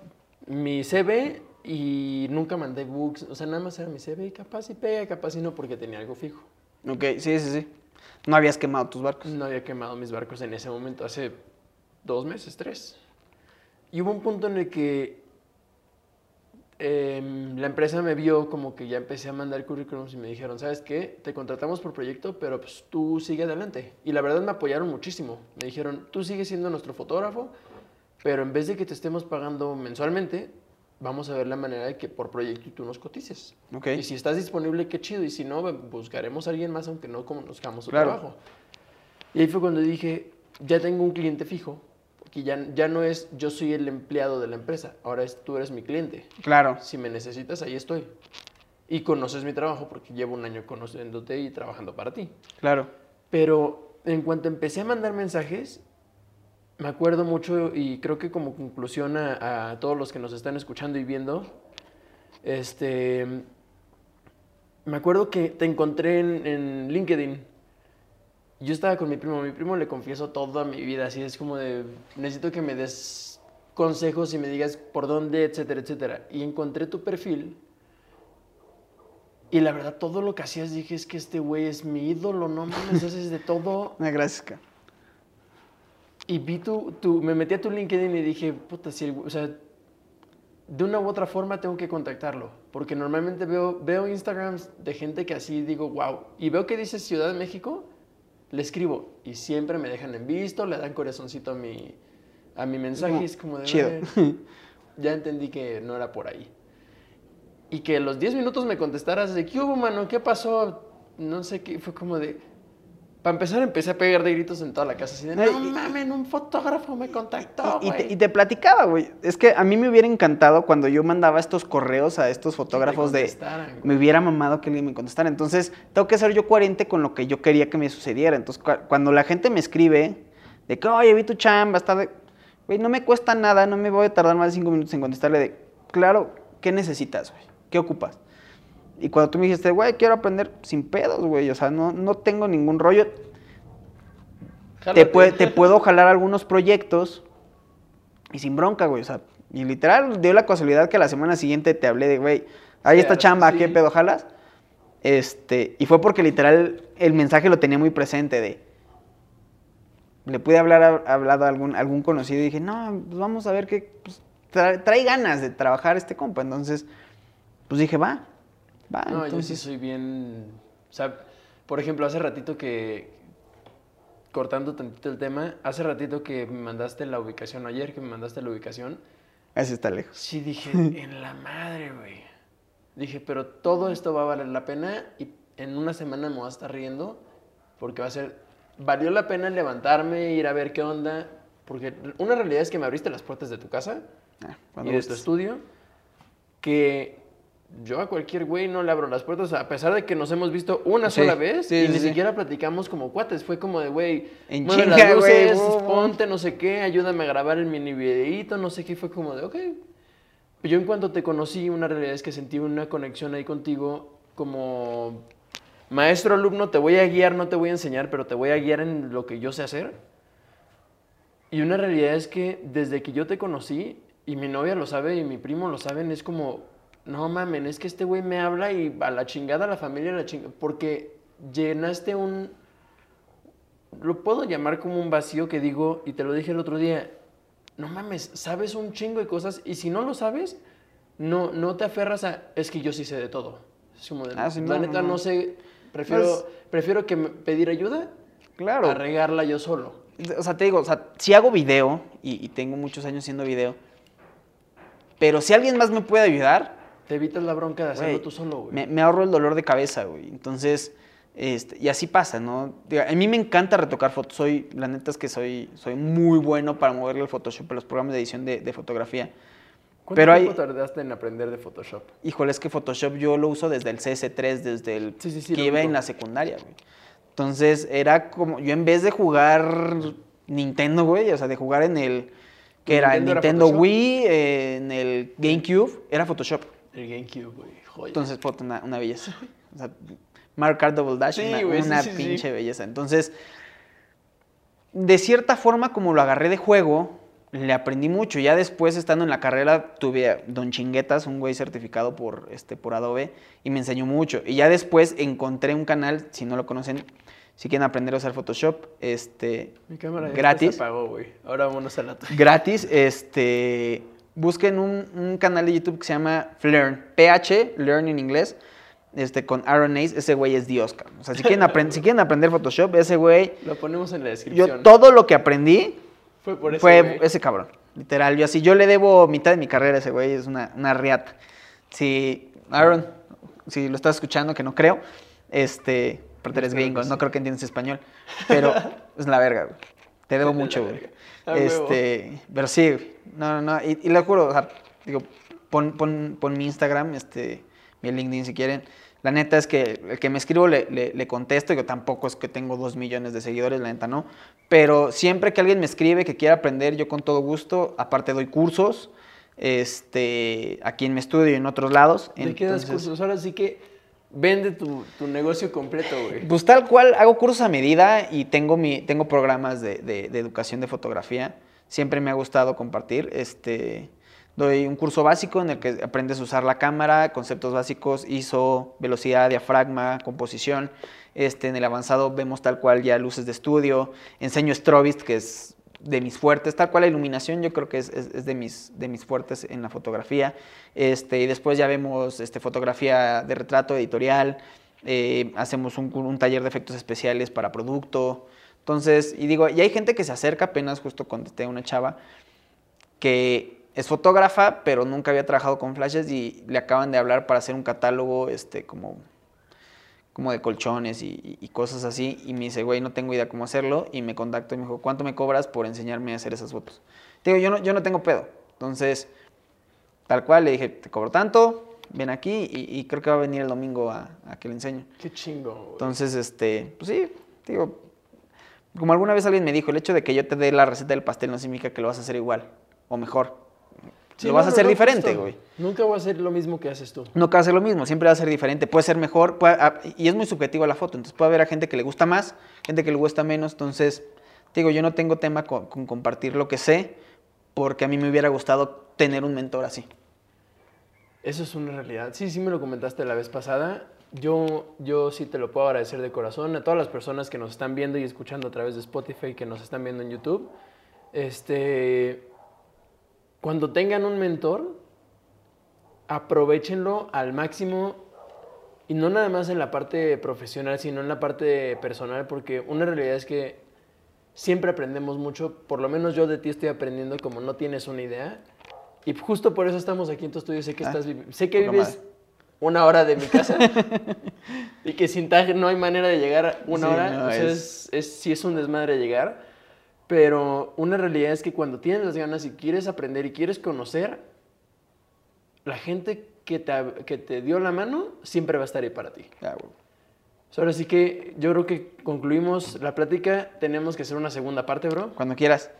mi CV y nunca mandé books. O sea, nada más era mi CV y capaz y pega, capaz y no, porque tenía algo fijo. Ok, sí, sí, sí. ¿No habías quemado tus barcos? No había quemado mis barcos en ese momento, hace dos meses, tres. Y hubo un punto en el que Em, la empresa me vio como que ya empecé a mandar currículums y me dijeron, ¿sabes qué? Te contratamos por proyecto, pero pues tú sigue adelante. Y la verdad me apoyaron muchísimo. Me dijeron, tú sigues siendo nuestro fotógrafo, pero en vez de que te estemos pagando mensualmente, vamos a ver la manera de que por proyecto tú nos cotices. Y si estás disponible, qué chido. Y si no, buscaremos a alguien más, aunque no conozcamos su trabajo. Y ahí fue cuando dije, ya tengo un cliente fijo que ya, ya no es yo soy el empleado de la empresa, ahora es tú eres mi cliente. Claro. Si me necesitas, ahí estoy. Y conoces mi trabajo porque llevo un año conociéndote y trabajando para ti. Claro. Pero en cuanto empecé a mandar mensajes, me acuerdo mucho y creo que como conclusión a, todos los que nos están escuchando y viendo, este, me acuerdo que te encontré en, LinkedIn yo estaba con mi primo, mi primo le confieso toda mi vida, así es como de, necesito que me des consejos y me digas por dónde, etcétera, etcétera. Y encontré tu perfil y la verdad todo lo que hacías dije es que este güey es mi ídolo, no mames, haces de todo. Gracias, Y vi tu, tu, me metí a tu LinkedIn y dije, puta, si el, o sea, de una u otra forma tengo que contactarlo. Porque normalmente veo, veo Instagrams de gente que así digo, wow. Y veo que dice Ciudad de México le escribo y siempre me dejan en visto, le dan corazoncito a mi, a mi mensaje y es como de... Chido. Ya entendí que no era por ahí. Y que los 10 minutos me contestaras de, ¿qué hubo, mano? ¿Qué pasó? No sé qué, fue como de... Para empezar, empecé a pegar de gritos en toda la casa. Así de, no mames, un fotógrafo me contactó, y, y, te, platicaba, güey. Es que a mí me hubiera encantado cuando yo mandaba estos correos a estos fotógrafos de... Me hubiera mamado que alguien me contestara. Entonces, tengo que ser yo coherente con lo que yo quería que me sucediera. Entonces, cuando la gente me escribe de que, oye, vi tu chamba, está de... Güey, no me cuesta nada, no me voy a tardar más de cinco minutos en contestarle de, claro, ¿qué necesitas, güey? ¿Qué ocupas? Y cuando tú me dijiste, güey, quiero aprender sin pedos, güey, o sea, no, no tengo ningún rollo. Te, te puedo jalar algunos proyectos y sin bronca, güey. O sea, y literal dio la casualidad que la semana siguiente te hablé de, güey, esta Claro, chamba, sí. ¿qué pedo jalas? Este, y fue porque literal el mensaje lo tenía muy presente de. Le pude hablar a, hablado a algún, algún conocido y dije, no, pues vamos a ver qué. pues, tra- trae ganas de trabajar este compa. Entonces, pues dije, va, va. No, yo sí entonces, soy bien. O sea, por ejemplo, hace ratito que. Cortando tantito el tema, hace ratito que me mandaste la ubicación, ayer que me mandaste la ubicación, Ese está lejos. sí dije, en la madre, güey. Dije, pero todo esto va a valer la pena y en una semana me voy a estar riendo porque va a ser. Valió la pena levantarme, ir a ver qué onda, porque una realidad es que me abriste las puertas de tu casa Ah, y de tu gustes. estudio, que yo a cualquier güey no le abro las puertas, a pesar de que nos hemos visto una Sí, sola vez sí, y sí, ni siquiera platicamos como cuates. Fue como de, güey, mueve las güey, luces, ponte no sé qué, ayúdame a grabar el mini videíto, no sé qué. Fue como de, ok. Yo en cuanto te conocí, una realidad es que sentí una conexión ahí contigo como maestro-alumno, te voy a guiar, no te voy a enseñar, pero te voy a guiar en lo que yo sé hacer. Y una realidad es que desde que yo te conocí, y mi novia lo sabe y mi primo lo saben, es como, no mamen, es que este güey me habla y a la chingada la familia, a la chingada, porque llenaste un, lo puedo llamar como un vacío que digo, y te lo dije el otro día, no mames, sabes un chingo de cosas, y si no lo sabes, no, no te aferras a, es que yo sí sé de todo. Es como de, Ah, sí, la no, neta no, sé, prefiero, Pues- prefiero que me- pedir ayuda Claro. a regarla yo solo. O sea, te digo, o sea, si hago video y, y tengo muchos años haciendo video, pero si alguien más me puede ayudar, Te evitas la bronca de hacerlo tú solo, güey. me, me ahorro el dolor de cabeza, güey. Entonces, este, y así pasa, ¿no? A mí me encanta retocar fotos. Soy, la neta es que soy, soy muy bueno para moverle el Photoshop a los programas de edición de, de fotografía. ¿Cuánto pero hay- tiempo tardaste en aprender de Photoshop? Híjole, es que Photoshop yo lo uso desde el CS3, desde el Sí, sí, sí, que iba en la secundaria, güey. Entonces, era como, yo en vez de jugar Nintendo, güey, o sea, de jugar en el, que era el Nintendo? Wii, eh, en el GameCube, era Photoshop. El GameCube, güey. Entonces, foto, una, una belleza. O sea, Mario Kart Double Dash, Sí, una, güey, sí, una sí, sí. pinche belleza. Entonces, de cierta forma, como lo agarré de juego, le aprendí mucho. Ya después, estando en la carrera, tuve a Don Chinguetas, un güey certificado por, este, por Adobe, y me enseñó mucho. Y ya después encontré un canal, si no lo conocen, si quieren aprender a usar Photoshop, este, Mi cámara ya gratis. se apagó, güey. Ahora vámonos a la tuya. gratis, este, busquen un, un canal de YouTube que se llama Learn, PH, Learn en inglés, este, con Aaron Ace, ese güey es Dios, cabrón. O sea, si quieren, si quieren aprender Photoshop, ese güey, Lo ponemos en la descripción. yo todo lo que aprendí Fue por eso, fue güey. ese cabrón, literal. Yo así, yo le debo mitad de mi carrera a ese güey, es una, una riata. Si, Aaron, si lo estás escuchando, que no creo, este, aparte eres gringo, no creo que entiendas español, pero es la verga, güey. Te debo mucho, güey. Este, pero sí, no, no, no, y, y le juro, o sea, digo, pon, pon, pon mi Instagram, este, mi LinkedIn si quieren. La neta es que el que me escribo le, le, le contesto, yo tampoco es que tengo dos millones de seguidores, la neta no, pero siempre que alguien me escribe que quiera aprender, yo con todo gusto, aparte doy cursos, este, aquí en mi estudio y en otros lados. ¿De qué das entonces- cursos? Ahora sí que vende tu, tu negocio completo, güey. Pues tal cual, hago cursos a medida y tengo, mi, tengo programas de, de- educación de fotografía. Siempre me ha gustado compartir. Este, doy un curso básico en el que aprendes a usar la cámara, conceptos básicos, ISO, velocidad, diafragma, composición. Este, en el avanzado vemos tal cual ya luces de estudio. Enseño Strobist, que es de mis fuertes, tal cual la iluminación yo creo que es, es- de, mis, de mis fuertes en la fotografía. Este, y después ya vemos este, fotografía de retrato, editorial, eh, hacemos un, un taller de efectos especiales para producto. Entonces, y digo, y hay gente que se acerca, apenas justo contesté a una chava que es fotógrafa, pero nunca había trabajado con flashes y le acaban de hablar para hacer un catálogo este, como, como de colchones y, y- cosas así. Y me dice, güey, no tengo idea cómo hacerlo. Y me contactó y me dijo, ¿cuánto me cobras por enseñarme a hacer esas fotos? Te digo, yo no, yo no tengo pedo. Entonces, tal cual, le dije, te cobro tanto, ven aquí y, y creo que va a venir el domingo a, a que le enseño. Qué chingo, güey. Entonces, este, pues sí, digo, como alguna vez alguien me dijo, el hecho de que yo te dé la receta del pastel no significa que lo vas a hacer igual o mejor. Sí, lo no, vas a hacer no, diferente, güey. Nunca voy a hacer lo mismo que haces tú. Nunca va a ser lo mismo, siempre va a ser diferente. Puede ser mejor, puede- ah, y es muy subjetiva la foto. Entonces puede haber a gente que le gusta más, gente que le gusta menos. Entonces, Te digo, yo no tengo tema con, con compartir lo que sé, porque a mí me hubiera gustado tener un mentor así. Eso es una realidad. Sí, sí me lo comentaste la vez pasada. Yo, yo sí te lo puedo agradecer de corazón a todas las personas que nos están viendo y escuchando a través de Spotify, que nos están viendo en YouTube. Este, cuando tengan un mentor, aprovechenlo al máximo y no nada más en la parte profesional, sino en la parte personal, porque una realidad es que siempre aprendemos mucho, por lo menos yo de ti estoy aprendiendo como no tienes una idea. Y justo por eso estamos aquí en tu estudio. Sé que, Ah, estás, vi- sé que vives madre. una hora de mi casa y que sin tag no hay manera de llegar una Sí, hora. no, o sea, es- es, es, sí es un desmadre llegar. Pero una realidad es que cuando tienes las ganas y quieres aprender y quieres conocer, la gente que te, que te dio la mano siempre va a estar ahí para ti. Ya, güey. So, Ahora sí que yo creo que concluimos la plática. Tenemos que hacer una segunda parte, bro. Cuando quieras.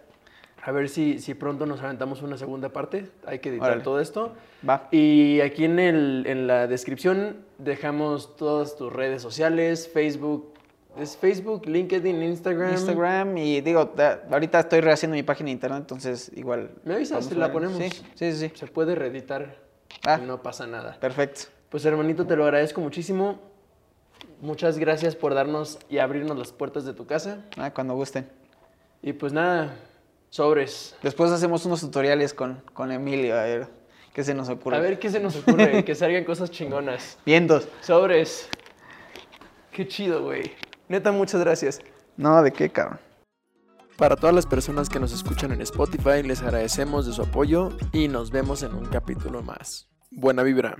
A ver si, si pronto nos aventamos una segunda parte. Hay que editar Órale. todo esto. Va. Y aquí en, el, en la descripción dejamos todas tus redes sociales, Facebook. ¿Es Facebook, LinkedIn, Instagram? Instagram y digo, ahorita estoy rehaciendo mi página de internet, entonces igual. ¿Me avisas la ponemos? Sí, sí, sí. sí. Se puede reeditar Ah. y no pasa nada. Perfecto. Pues hermanito, te lo agradezco muchísimo. Muchas gracias por darnos y abrirnos las puertas de tu casa. Ah, cuando gusten. Y pues nada, sobres. Después hacemos unos tutoriales con, con Emilio, a ver qué se nos ocurre. A ver qué se nos ocurre, que salgan cosas chingonas. Vientos. Sobres. Qué chido, güey. Neta, muchas gracias. No, ¿de qué, cabrón? Para todas las personas que nos escuchan en Spotify, les agradecemos de su apoyo y nos vemos en un capítulo más. Buena vibra.